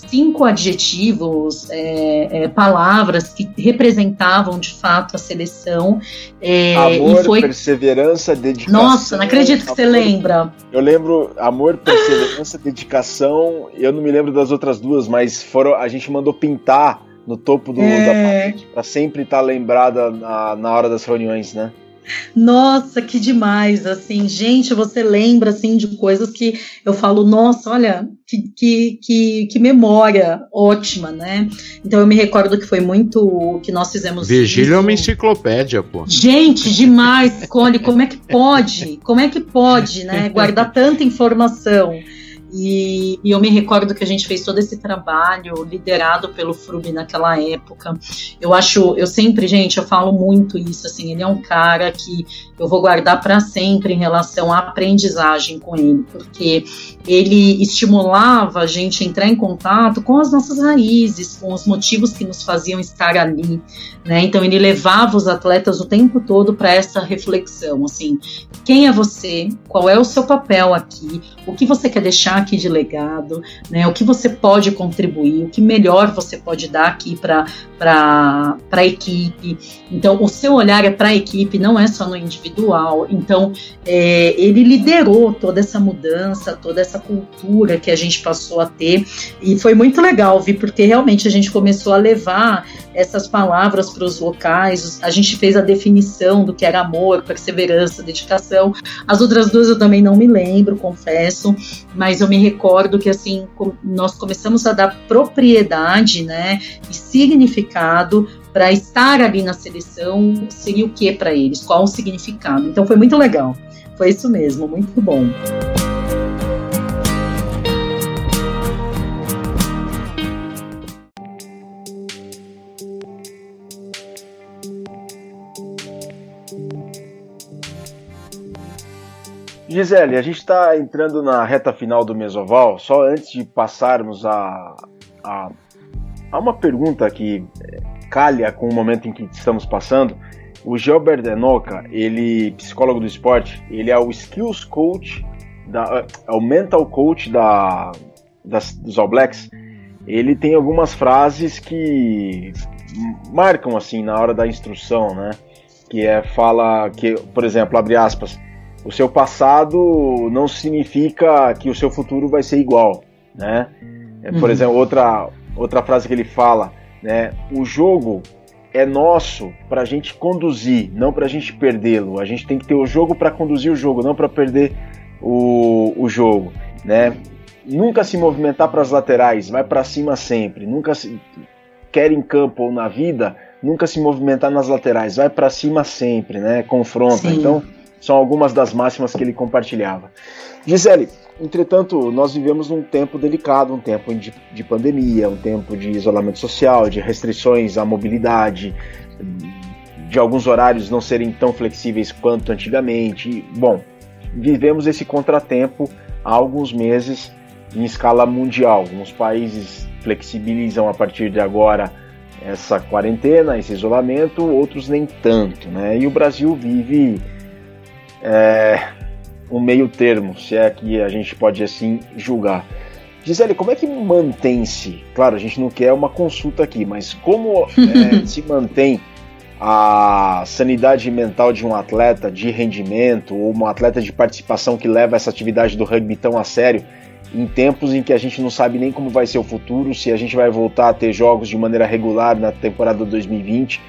cinco adjetivos, é, é, palavras que representavam de fato a seleção. É, amor, foi... perseverança, dedicação. Nossa, não acredito que amor, você lembra. Eu lembro amor, perseverança, dedicação. Eu não me lembro das outras duas, mas foram, a gente mandou pintar no topo do, é... da parede para sempre estar tá lembrada na, na hora das reuniões, né? Nossa, que demais, assim, gente, você lembra, assim, de coisas que eu falo, nossa, olha, que, que, que, que memória ótima, né? Então eu me recordo que foi muito, que nós fizemos Virgílio é uma enciclopédia, pô. Gente, demais, Cole, como é que pode? Como é que pode, né, guardar tanta informação? E, e, eu me recordo que a gente fez todo esse trabalho liderado pelo Frub naquela época. Eu acho, eu sempre, gente, eu falo muito isso, assim, ele é um cara que eu vou guardar para sempre em relação à aprendizagem com ele, porque ele estimulava a gente a entrar em contato com as nossas raízes, com os motivos que nos faziam estar ali, né? Então ele levava os atletas o tempo todo para essa reflexão, assim, quem é você? Qual é o seu papel aqui? O que você quer deixar aqui de legado? Né? O que você pode contribuir? O que melhor você pode dar aqui para a equipe? Então o seu olhar é para a equipe, não é só no individual. Então é, ele liderou toda essa mudança, toda essa cultura que a gente passou a ter e foi muito legal, vi, porque realmente a gente começou a levar essas palavras para os locais. A gente fez a definição do que era amor, perseverança, dedicação. As outras duas eu também não me lembro, confesso, mas eu me recordo que assim nós começamos a dar propriedade, né, e significado para estar ali na seleção. Seria o que para eles? Qual o significado? Então foi muito legal. Foi isso mesmo, muito bom. Gisele, a gente está entrando na reta final do Mesoval. Só antes de passarmos a, a, a, uma pergunta que calha com o momento em que estamos passando, o Gilbert Denoca, ele psicólogo do esporte, ele é o skills coach, da, é o mental coach da, das, dos All Blacks. Ele tem algumas frases que marcam assim na hora da instrução, né? Que é fala que, por exemplo, abre aspas o seu passado não significa que o seu futuro vai ser igual, né? É, por uhum. exemplo, outra, outra frase que ele fala, né? O jogo é nosso para a gente conduzir, não para a gente perdê-lo. A gente tem que ter o jogo para conduzir o jogo, não para perder o, o jogo, né? Nunca se movimentar para as laterais, vai para cima sempre. Nunca se quer em campo ou na vida, nunca se movimentar nas laterais, vai para cima sempre, né? Confronta. Sim. Então, são algumas das máximas que ele compartilhava. Gisele, entretanto, nós vivemos um tempo delicado, um tempo de, de pandemia, um tempo de isolamento social, de restrições à mobilidade, de alguns horários não serem tão flexíveis quanto antigamente. Bom, vivemos esse contratempo há alguns meses em escala mundial. Alguns países flexibilizam a partir de agora essa quarentena, esse isolamento, outros nem tanto, né? E o Brasil vive é, um meio termo, se é que a gente pode assim julgar. Gisele, como é que mantém-se? Claro, a gente não quer uma consulta aqui, mas como é, se mantém a sanidade mental de um atleta de rendimento ou um atleta de participação que leva essa atividade do rugby tão a sério em tempos em que a gente não sabe nem como vai ser o futuro, se a gente vai voltar a ter jogos de maneira regular na temporada 2020.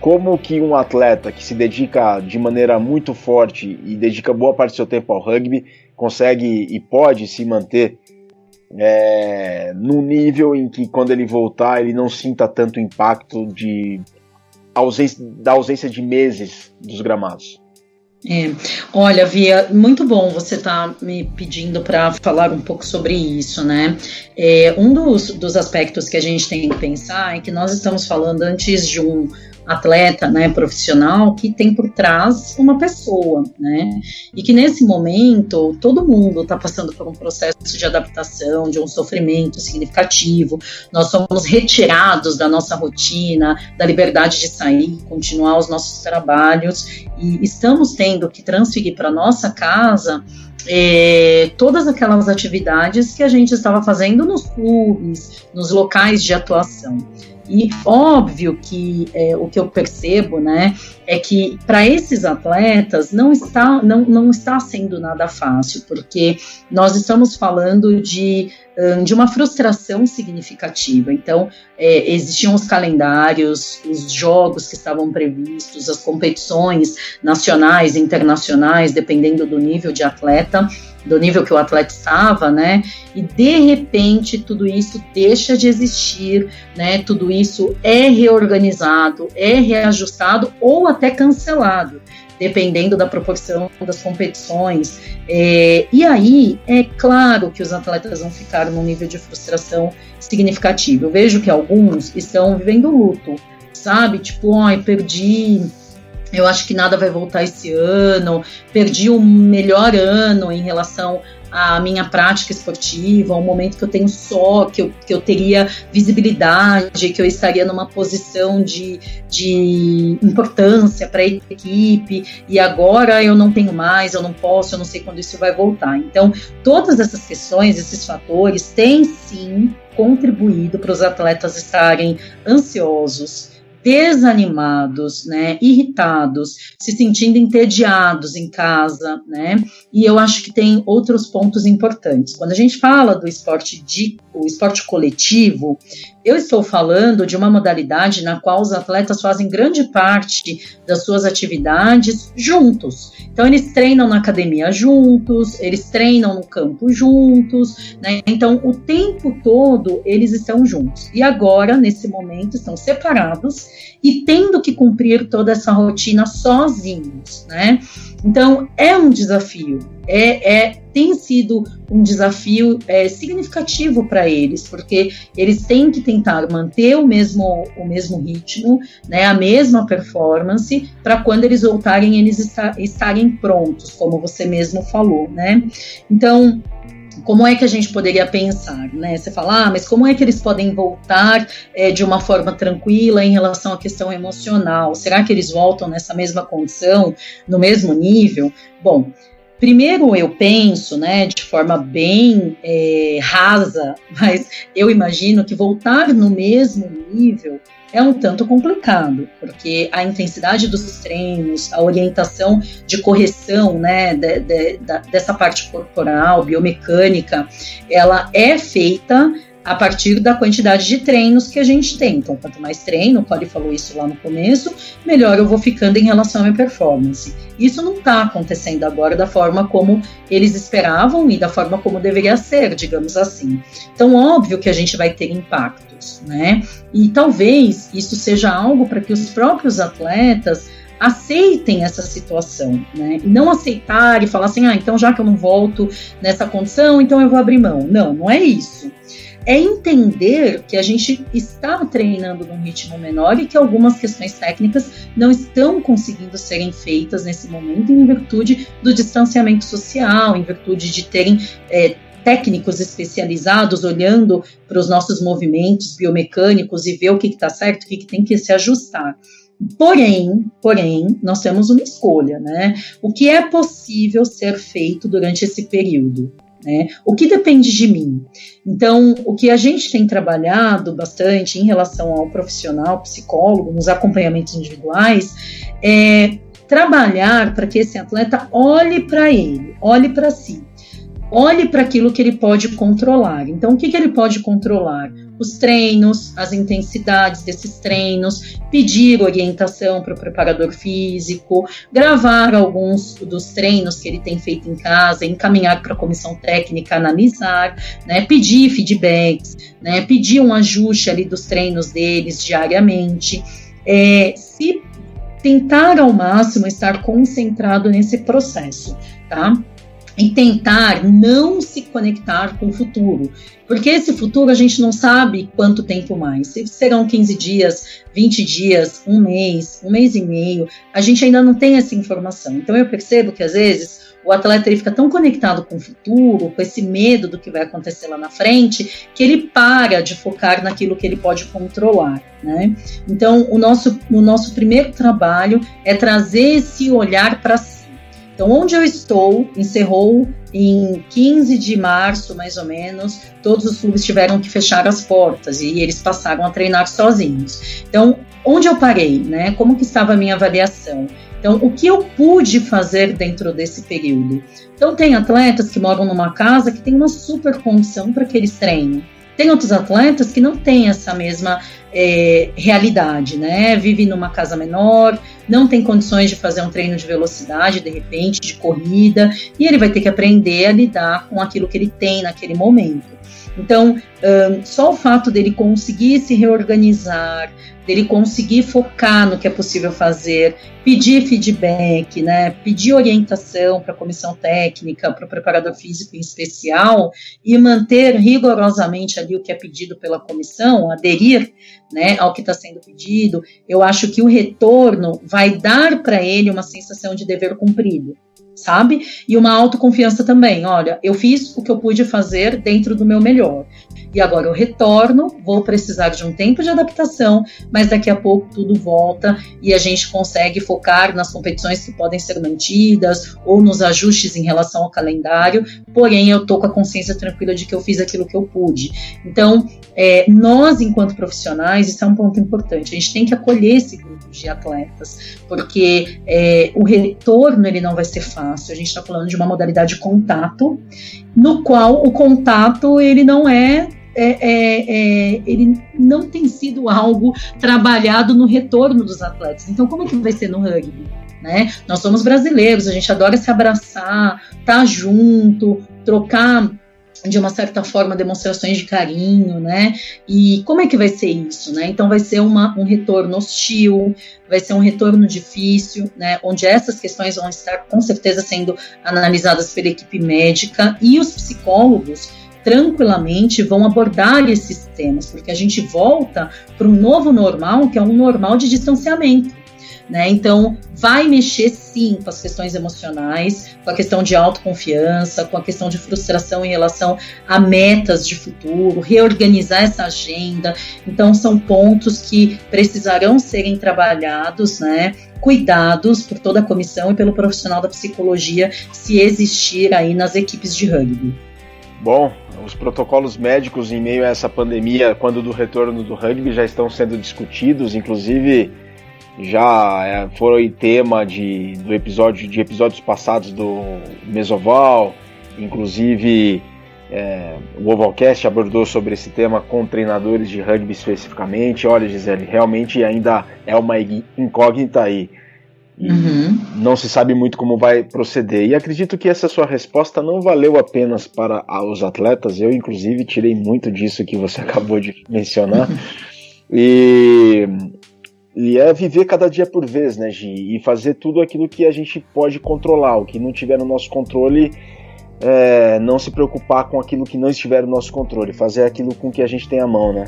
Como que um atleta que se dedica de maneira muito forte e dedica boa parte do seu tempo ao rugby consegue e pode se manter é, num nível em que quando ele voltar ele não sinta tanto impacto de ausência, da ausência de meses dos gramados? É. Olha, Via, muito bom você estar tá me pedindo para falar um pouco sobre isso, né? É, um dos, dos aspectos que a gente tem que pensar é que nós estamos falando antes de um atleta, né, profissional, que tem por trás uma pessoa, né, e que nesse momento todo mundo está passando por um processo de adaptação, de um sofrimento significativo. Nós somos retirados da nossa rotina, da liberdade de sair, continuar os nossos trabalhos e estamos tendo que transferir para nossa casa é, todas aquelas atividades que a gente estava fazendo nos clubes, nos locais de atuação. E óbvio que é, o que eu percebo, né, é que para esses atletas não está, não, não está sendo nada fácil, porque nós estamos falando de, de uma frustração significativa. Então, é, existiam os calendários, os jogos que estavam previstos, as competições nacionais internacionais, dependendo do nível de atleta do nível que o atleta estava, né? E de repente tudo isso deixa de existir, né? Tudo isso é reorganizado, é reajustado ou até cancelado, dependendo da proporção das competições. É, e aí é claro que os atletas vão ficar num nível de frustração significativo. Eu vejo que alguns estão vivendo luto, sabe? Tipo, ai, perdi eu acho que nada vai voltar esse ano. Perdi o melhor ano em relação à minha prática esportiva, um momento que eu tenho só, que eu, que eu teria visibilidade, que eu estaria numa posição de, de importância para a equipe, e agora eu não tenho mais, eu não posso, eu não sei quando isso vai voltar. Então, todas essas questões, esses fatores, têm sim contribuído para os atletas estarem ansiosos desanimados, né, irritados, se sentindo entediados em casa, né? E eu acho que tem outros pontos importantes. Quando a gente fala do esporte de o esporte coletivo, eu estou falando de uma modalidade na qual os atletas fazem grande parte das suas atividades juntos. Então, eles treinam na academia juntos, eles treinam no campo juntos, né? Então, o tempo todo eles estão juntos. E agora, nesse momento, estão separados e tendo que cumprir toda essa rotina sozinhos, né? Então, é um desafio, é, é tem sido um desafio é, significativo para eles, porque eles têm que tentar manter o mesmo, o mesmo ritmo, né, a mesma performance, para quando eles voltarem, eles estarem prontos, como você mesmo falou, né? Então, como é que a gente poderia pensar, né? Você fala, ah, mas como é que eles podem voltar é, de uma forma tranquila em relação à questão emocional? Será que eles voltam nessa mesma condição, no mesmo nível? Bom, Primeiro, eu penso, né, de forma bem é, rasa, mas eu imagino que voltar no mesmo nível é um tanto complicado, porque a intensidade dos treinos, a orientação de correção, né, de, de, de, dessa parte corporal, biomecânica, ela é feita a partir da quantidade de treinos que a gente tem. Então, quanto mais treino, o Cody falou isso lá no começo, melhor eu vou ficando em relação à minha performance. Isso não está acontecendo agora da forma como eles esperavam e da forma como deveria ser, digamos assim. Então, óbvio que a gente vai ter impactos, né? E talvez isso seja algo para que os próprios atletas aceitem essa situação, né? Não aceitar e falar assim, ah, então já que eu não volto nessa condição, então eu vou abrir mão. Não, não é isso. É entender que a gente está treinando num ritmo menor e que algumas questões técnicas não estão conseguindo serem feitas nesse momento em virtude do distanciamento social, em virtude de terem é, técnicos especializados olhando para os nossos movimentos biomecânicos e ver o que está certo, o que, que tem que se ajustar. Porém, porém, nós temos uma escolha, né? O que é possível ser feito durante esse período? Né? O que depende de mim? Então, o que a gente tem trabalhado bastante em relação ao profissional psicólogo, nos acompanhamentos individuais, é trabalhar para que esse atleta olhe para ele, olhe para si, olhe para aquilo que ele pode controlar. Então, o que, que ele pode controlar? Os treinos, as intensidades desses treinos, pedir orientação para o preparador físico, gravar alguns dos treinos que ele tem feito em casa, encaminhar para a comissão técnica analisar, né, pedir feedbacks, né, pedir um ajuste ali dos treinos deles diariamente, é, se tentar ao máximo estar concentrado nesse processo, tá? E tentar não se conectar com o futuro. Porque esse futuro a gente não sabe quanto tempo mais. Se serão 15 dias, 20 dias, um mês, um mês e meio, a gente ainda não tem essa informação. Então eu percebo que às vezes o atleta ele fica tão conectado com o futuro, com esse medo do que vai acontecer lá na frente, que ele para de focar naquilo que ele pode controlar. Né? Então, o nosso, o nosso primeiro trabalho é trazer esse olhar para si então, onde eu estou, encerrou em 15 de março, mais ou menos, todos os clubes tiveram que fechar as portas e eles passaram a treinar sozinhos. Então, onde eu parei, né? Como que estava a minha avaliação? Então, o que eu pude fazer dentro desse período? Então, tem atletas que moram numa casa que tem uma super condição para que eles treinem. Tem outros atletas que não têm essa mesma é, realidade, né? Vive numa casa menor, não tem condições de fazer um treino de velocidade, de repente, de corrida, e ele vai ter que aprender a lidar com aquilo que ele tem naquele momento. Então, um, só o fato dele conseguir se reorganizar, dele conseguir focar no que é possível fazer, pedir feedback, né, pedir orientação para a comissão técnica, para o preparador físico em especial, e manter rigorosamente ali o que é pedido pela comissão, aderir né, ao que está sendo pedido, eu acho que o retorno vai dar para ele uma sensação de dever cumprido sabe? E uma autoconfiança também. Olha, eu fiz o que eu pude fazer dentro do meu melhor. E agora eu retorno, vou precisar de um tempo de adaptação, mas daqui a pouco tudo volta e a gente consegue focar nas competições que podem ser mantidas ou nos ajustes em relação ao calendário. Porém, eu tô com a consciência tranquila de que eu fiz aquilo que eu pude. Então, é, nós, enquanto profissionais, isso é um ponto importante. A gente tem que acolher esse grupo de atletas, porque é, o retorno ele não vai ser fácil. A gente está falando de uma modalidade de contato, no qual o contato ele não é é, é, é, ele não tem sido algo trabalhado no retorno dos atletas. Então, como é que vai ser no rugby? Né? Nós somos brasileiros, a gente adora se abraçar, estar tá junto, trocar de uma certa forma demonstrações de carinho, né? E como é que vai ser isso, né? Então vai ser uma, um retorno hostil, vai ser um retorno difícil, né? Onde essas questões vão estar com certeza sendo analisadas pela equipe médica e os psicólogos tranquilamente vão abordar esses temas, porque a gente volta para um novo normal, que é um normal de distanciamento. Né? Então, vai mexer sim com as questões emocionais, com a questão de autoconfiança, com a questão de frustração em relação a metas de futuro, reorganizar essa agenda. Então, são pontos que precisarão serem trabalhados, né? Cuidados por toda a comissão e pelo profissional da psicologia, se existir aí nas equipes de rugby. Bom, os protocolos médicos em meio a essa pandemia, quando do retorno do rugby, já estão sendo discutidos, inclusive já é, foi tema de, do episódio, de episódios passados do Mesoval, inclusive É, o Ovalcast abordou sobre esse tema com treinadores de rugby especificamente. Olha, Gisele, realmente ainda é uma incógnita aí. E uhum. não se sabe muito como vai proceder. E acredito que essa sua resposta não valeu apenas para os atletas. Eu, inclusive, tirei muito disso que você acabou de mencionar. E, e é viver cada dia por vez, né, Gi? E fazer tudo aquilo que a gente pode controlar. O que não tiver no nosso controle, é, não se preocupar com aquilo que não estiver no nosso controle. Fazer aquilo com que a gente tem a mão, né?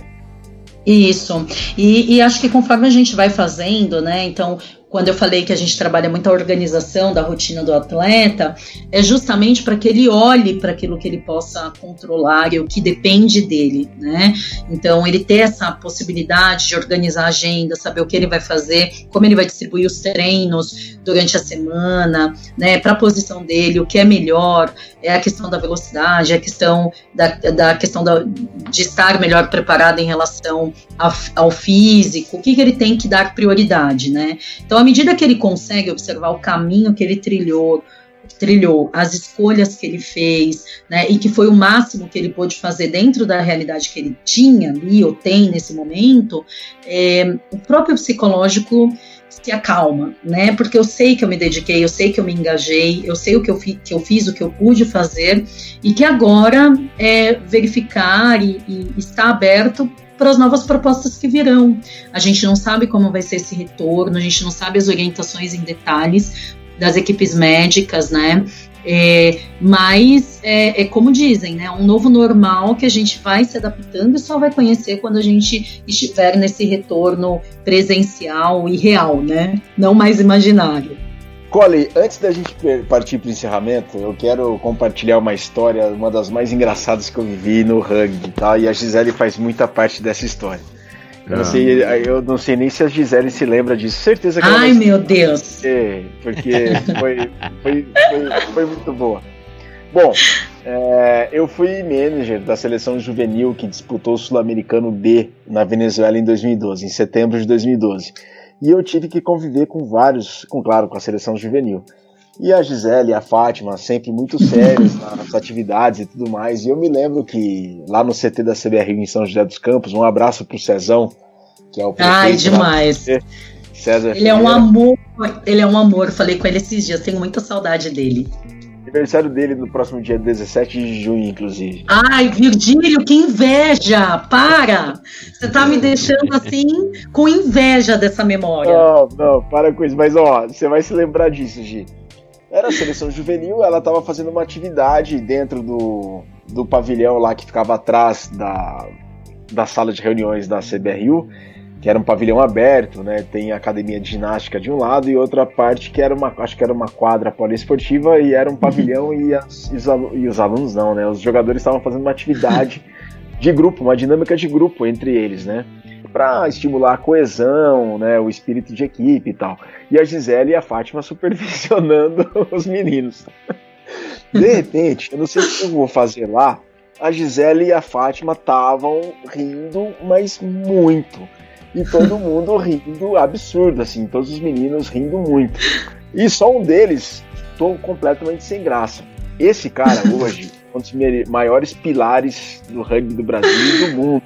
Isso. E, e, acho que conforme a gente vai fazendo, né? Então, quando eu falei que a gente trabalha muito a organização da rotina do atleta, é justamente para que ele olhe para aquilo que ele possa controlar e o que depende dele, né? Então, ele ter essa possibilidade de organizar a agenda, saber o que ele vai fazer, como ele vai distribuir os treinos durante a semana, né? Para a posição dele, o que é melhor, é a questão da velocidade, é a questão da, da questão da, de estar melhor preparado em relação ao, físico, o que, que ele tem que dar prioridade, né? Então, à medida que ele consegue observar o caminho que ele trilhou, trilhou, as escolhas que ele fez, né, e que foi o máximo que ele pôde fazer dentro da realidade que ele tinha ali ou tem nesse momento, é, o próprio psicológico se acalma, né? Porque eu sei que eu me dediquei, eu sei que eu me engajei, eu sei o que eu, fi, que eu fiz, o que eu pude fazer, e que agora é verificar e, e estar aberto para as novas propostas que virão. A gente não sabe como vai ser esse retorno, a gente não sabe as orientações em detalhes das equipes médicas, né? É, mas é, é, como dizem, né? Um novo normal que a gente vai se adaptando e só vai conhecer quando a gente estiver nesse retorno presencial e real, né? Não mais imaginário. Cole, antes da gente partir para o encerramento, eu quero compartilhar uma história, uma das mais engraçadas que eu vivi no rugby, tá? E a Gisele faz muita parte dessa história. Eu, não, ah. sei, eu não sei nem se a Gisele se lembra disso. Certeza que Ai, meu Deus! porque foi, foi, foi, foi, muito boa. Bom, é, eu fui manager da seleção juvenil que disputou o Sul-Americano B na Venezuela em 2012, em setembro de 2012 e eu tive que conviver com vários, com claro, com a seleção juvenil. E a Gisele e a Fátima, sempre muito sérias nas atividades e tudo mais. E eu me lembro que lá no CT da CBR em São José dos Campos, um abraço pro Cezão, que é o prefeito. Ai, demais. César ele é um amor, ele é um amor. Falei com ele esses dias, tenho muita saudade dele. Aniversário dele no próximo dia 17 de junho, inclusive. Ai, Virgílio, que inveja! Para! Você tá me deixando assim com inveja dessa memória. Não, não, para com isso. Mas ó, você vai se lembrar disso, Gi. Era a seleção juvenil, ela tava fazendo uma atividade dentro do, do pavilhão lá que ficava atrás da, da sala de reuniões da CBRU que era um pavilhão aberto, né? Tem a academia de ginástica de um lado e outra parte que era uma, acho que era uma quadra poliesportiva e era um pavilhão uhum. e, as, e, os alunos não, né? Os jogadores estavam fazendo uma atividade de grupo, uma dinâmica de grupo entre eles, né? Para estimular a coesão, né? O espírito de equipe e tal. E a Gisele e a Fátima supervisionando os meninos. De repente, eu não sei o que eu vou fazer lá. A Gisele e a Fátima estavam rindo, mas muito e todo mundo rindo absurdo, assim, todos os meninos rindo muito. E só um deles tô completamente sem graça. Esse cara hoje, um dos maiores pilares do rugby do Brasil e do mundo.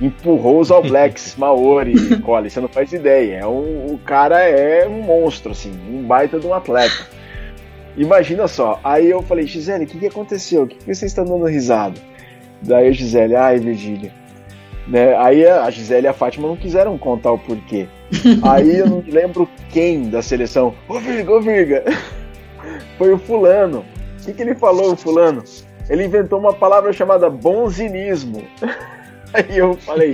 Empurrou os All Blacks, Maori, Cole, você não faz ideia. É um, o cara é um monstro, assim, um baita de um atleta. Imagina só, aí eu falei, Gisele, o que, que aconteceu? O que, que vocês estão dando risada? Daí a Gisele, ai, Virgília, né? Aí a Gisele e a Fátima não quiseram contar o porquê. Aí eu não lembro quem da seleção. Ô Virga, ô Virga! Foi o fulano. O que, que ele falou, o fulano? Ele inventou uma palavra chamada bonzinismo. Aí eu falei,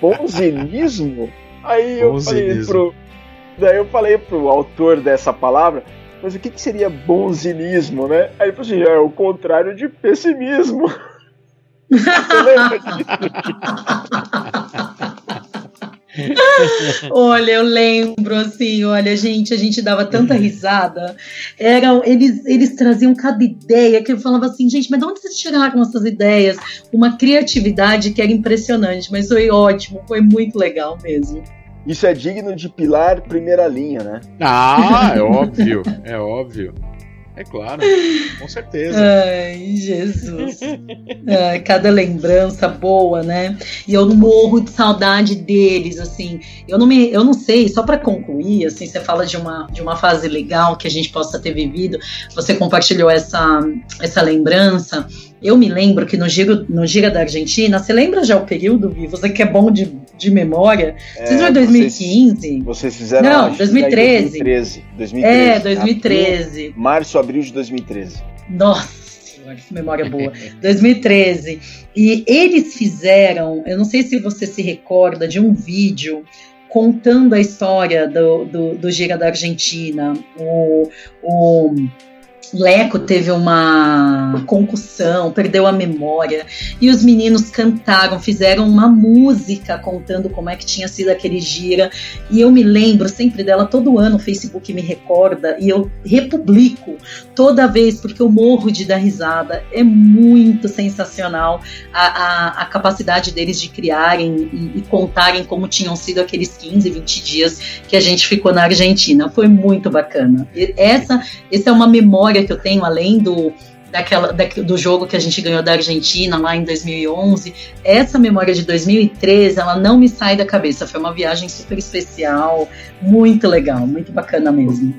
bonzinismo? Aí eu bonzinismo. falei pro. Daí eu falei pro autor dessa palavra, mas o que, que seria bonzinismo, né? Aí ele falou assim, é o contrário de pessimismo. olha, eu lembro assim, olha, gente, a gente dava tanta risada. Eram, eles, eles traziam cada ideia que eu falava assim, gente, mas de onde vocês tiraram essas ideias? Uma criatividade que era impressionante, mas foi ótimo, foi muito legal mesmo. Isso é digno de pilar primeira linha, né? Ah, é óbvio, é óbvio. É claro, com certeza. Ai, Jesus. Ai, cada lembrança boa, né? E eu morro de saudade deles, assim. Eu não me, eu não sei, só para concluir, assim, você fala de uma, de uma fase legal que a gente possa ter vivido. Você compartilhou essa, essa lembrança. Eu me lembro que no Giro, no Gira da Argentina, você lembra já o período, Vi? Você que é bom de, de memória. É, vocês 2015? Vocês, fizeram Não, 2013. 2013. 2013. É, 2013. Abril, março, abril de 2013. Nossa que memória boa. 2013. E eles fizeram, eu não sei se você se recorda de um vídeo contando a história do, do, do Gira da Argentina. O, o Leco teve uma concussão, perdeu a memória, e os meninos cantaram, fizeram uma música contando como é que tinha sido aquele gira. E eu me lembro sempre dela, todo ano o Facebook me recorda, e eu republico toda vez, porque eu morro de dar risada. É muito sensacional a, a, a capacidade deles de criarem e, e contarem como tinham sido aqueles 15, 20 dias que a gente ficou na Argentina. Foi muito bacana. Essa, essa é uma memória memória que eu tenho, além do, daquela, da, do jogo que a gente ganhou da Argentina lá em 2011, essa memória de 2013, ela não me sai da cabeça. Foi uma viagem super especial, muito legal, muito bacana mesmo.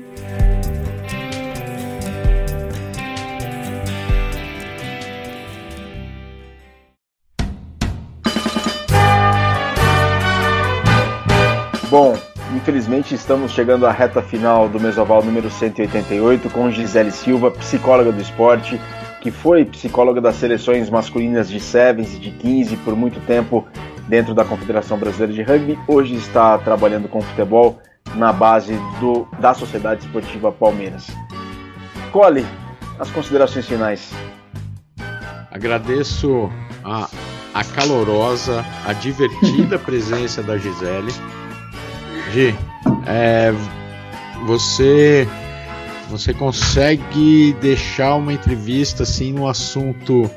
Bom, Infelizmente, estamos chegando à reta final do Mesoval número 188 com Gisele Silva, psicóloga do esporte, que foi psicóloga das seleções masculinas de Sevens e de 15 por muito tempo dentro da Confederação Brasileira de Rugby. Hoje está trabalhando com futebol na base do, da Sociedade Esportiva Palmeiras. Cole, as considerações finais. Agradeço a, a calorosa, a divertida presença da Gisele Gi, é, você você consegue deixar uma entrevista assim no assunto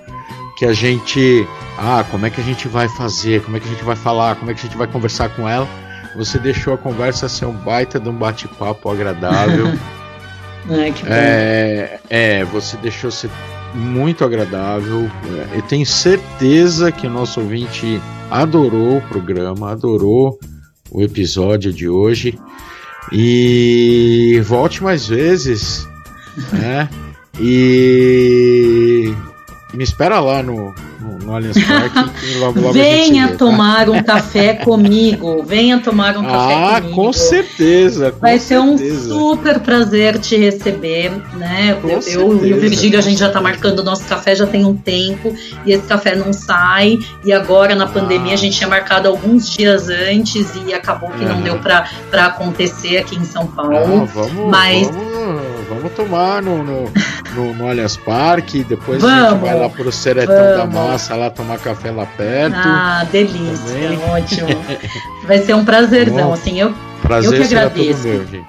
que a gente ah como é que a gente vai fazer como é que a gente vai falar como é que a gente vai conversar com ela? Você deixou a conversa ser um baita de um bate-papo agradável. Ai, que é, é você deixou ser muito agradável. Eu tenho certeza que o nosso ouvinte adorou o programa adorou o episódio de hoje. E volte mais vezes, né? E me espera lá no, no, Allianz Parque. Logo, logo venha vê, tá? tomar tá? um café comigo. Venha tomar um café ah, comigo. com certeza. Com Vai certeza. ser um super prazer te receber, né? Com eu, eu e o Virgílio, a gente já está marcando o nosso café já tem um tempo e esse café não sai. E agora na pandemia ah. a gente tinha marcado alguns dias antes e acabou que não deu para acontecer aqui em São Paulo. Ah, vamos, Mas vamos, vamos tomar no, no, no, no Allianz Parque, depois vamos. a gente vai lá pro Seretão vamos. da Massa lá tomar café lá perto. Ah, delícia, também. ótimo. Vai ser um prazerzão, Bom, assim, eu, prazer eu que agradeço. Meu,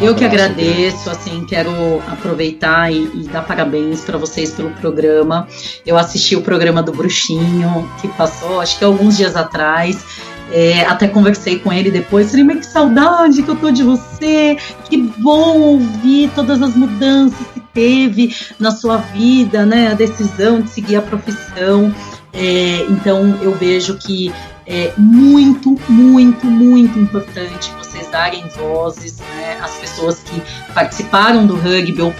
um eu que agradeço, assim, quero aproveitar e, e dar parabéns para vocês pelo programa. Eu assisti o programa do Bruxinho, que passou, acho que alguns dias atrás. É, até conversei com ele depois, falei, mas que saudade que eu tô de você, que bom ouvir todas as mudanças que teve na sua vida, né, a decisão de seguir a profissão. É, então eu vejo que é muito, muito, muito importante vocês darem vozes né, às pessoas que participaram do rugby ou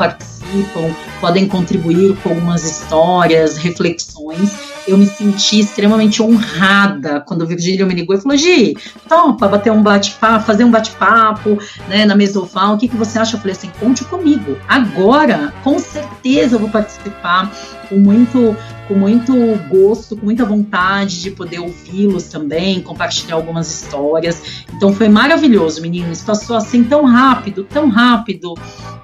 participam, podem contribuir com algumas histórias, reflexões. Eu me senti extremamente honrada quando o Virgílio me ligou e falou: Gi, topa bater um bate-papo, fazer um bate-papo né, na Mesofal, o que, que você acha? Eu falei assim: conte comigo. Agora, com certeza eu vou participar com muito com muito gosto, com muita vontade de poder ouvi-los também, compartilhar algumas histórias. Então foi maravilhoso, meninos. Passou assim tão rápido, tão rápido.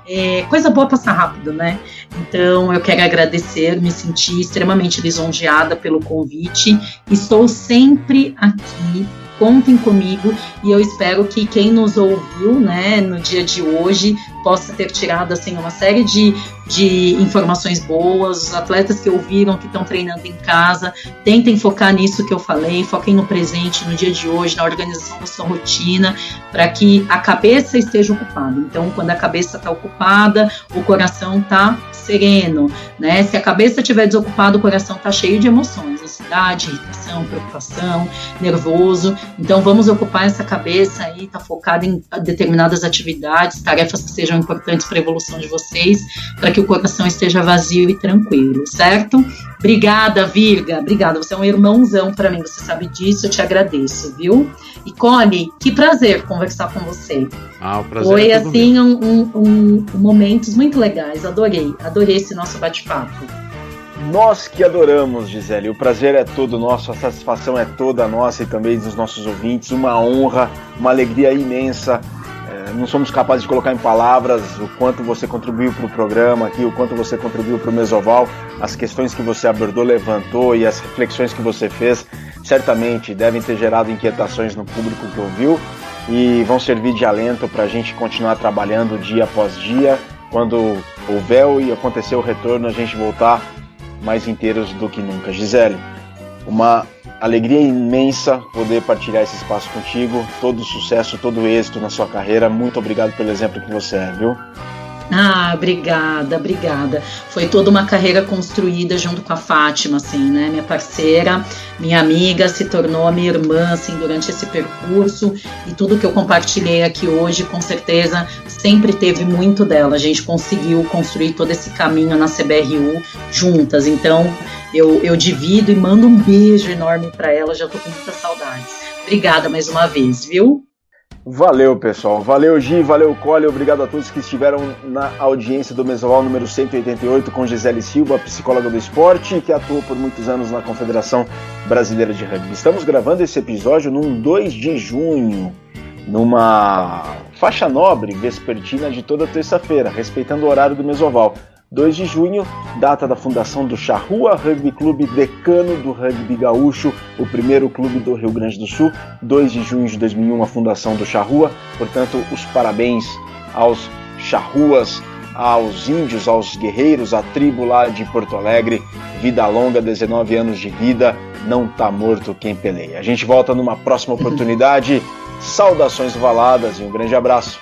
É, coisa boa passar rápido, né? Então eu quero agradecer, me senti extremamente lisonjeada pelo convite. Estou sempre aqui contem comigo e eu espero que quem nos ouviu, né, no dia de hoje possa ter tirado assim uma série de, de informações boas. Os atletas que ouviram que estão treinando em casa, tentem focar nisso que eu falei, foquem no presente, no dia de hoje, na organização da sua rotina, para que a cabeça esteja ocupada. Então, quando a cabeça está ocupada, o coração está sereno, né? Se a cabeça estiver desocupada, o coração está cheio de emoções, ansiedade, irritação, preocupação, nervoso. Então vamos ocupar essa cabeça aí, tá focada em determinadas atividades, tarefas que sejam importantes para a evolução de vocês, para que o coração esteja vazio e tranquilo, certo? Obrigada, Virga. Obrigada. Você é um irmãozão para mim, você sabe disso, eu te agradeço, viu? E Cole, que prazer conversar com você. Ah, o prazer Foi é assim um, um, um, momentos muito legais. Adorei, adorei esse nosso bate-papo. Nós que adoramos, Gisele. O prazer é todo nosso, a satisfação é toda nossa e também dos nossos ouvintes. Uma honra, uma alegria imensa não somos capazes de colocar em palavras o quanto você contribuiu para o programa aqui, o quanto você contribuiu para o Mesoval, as questões que você abordou, levantou e as reflexões que você fez, certamente devem ter gerado inquietações no público que ouviu e vão servir de alento para a gente continuar trabalhando dia após dia. Quando houver e acontecer o retorno, a gente voltar mais inteiros do que nunca. Gisele, uma alegria imensa poder partilhar esse espaço contigo. Todo sucesso, todo êxito na sua carreira. Muito obrigado pelo exemplo que você é, viu? Ah, obrigada, obrigada. Foi toda uma carreira construída junto com a Fátima, assim, né? Minha parceira, minha amiga, se tornou minha irmã, assim, durante esse percurso. E tudo que eu compartilhei aqui hoje, com certeza, sempre teve muito dela. A gente conseguiu construir todo esse caminho na CBRU juntas. Então, eu, eu divido e mando um beijo enorme para ela. Já tô com muita saudade. Obrigada mais uma vez, viu? Valeu, pessoal. Valeu, Gi, valeu, Cole. Obrigado a todos que estiveram na audiência do Mesoval número 188 com Gisele Silva, psicóloga do esporte, que atuou por muitos anos na Confederação Brasileira de Rugby. Estamos gravando esse episódio num 2 de junho, numa faixa nobre vespertina de toda terça-feira, respeitando o horário do Mesoval. 2 de junho, data da fundação do Charrua Rugby Clube, decano do rugby gaúcho, o primeiro clube do Rio Grande do Sul. 2 de junho de 2001, a fundação do Charrua. Portanto, os parabéns aos charruas, aos índios, aos guerreiros, à tribo lá de Porto Alegre. Vida longa, 19 anos de vida, não tá morto quem peleia. A gente volta numa próxima oportunidade. Saudações valadas e um grande abraço.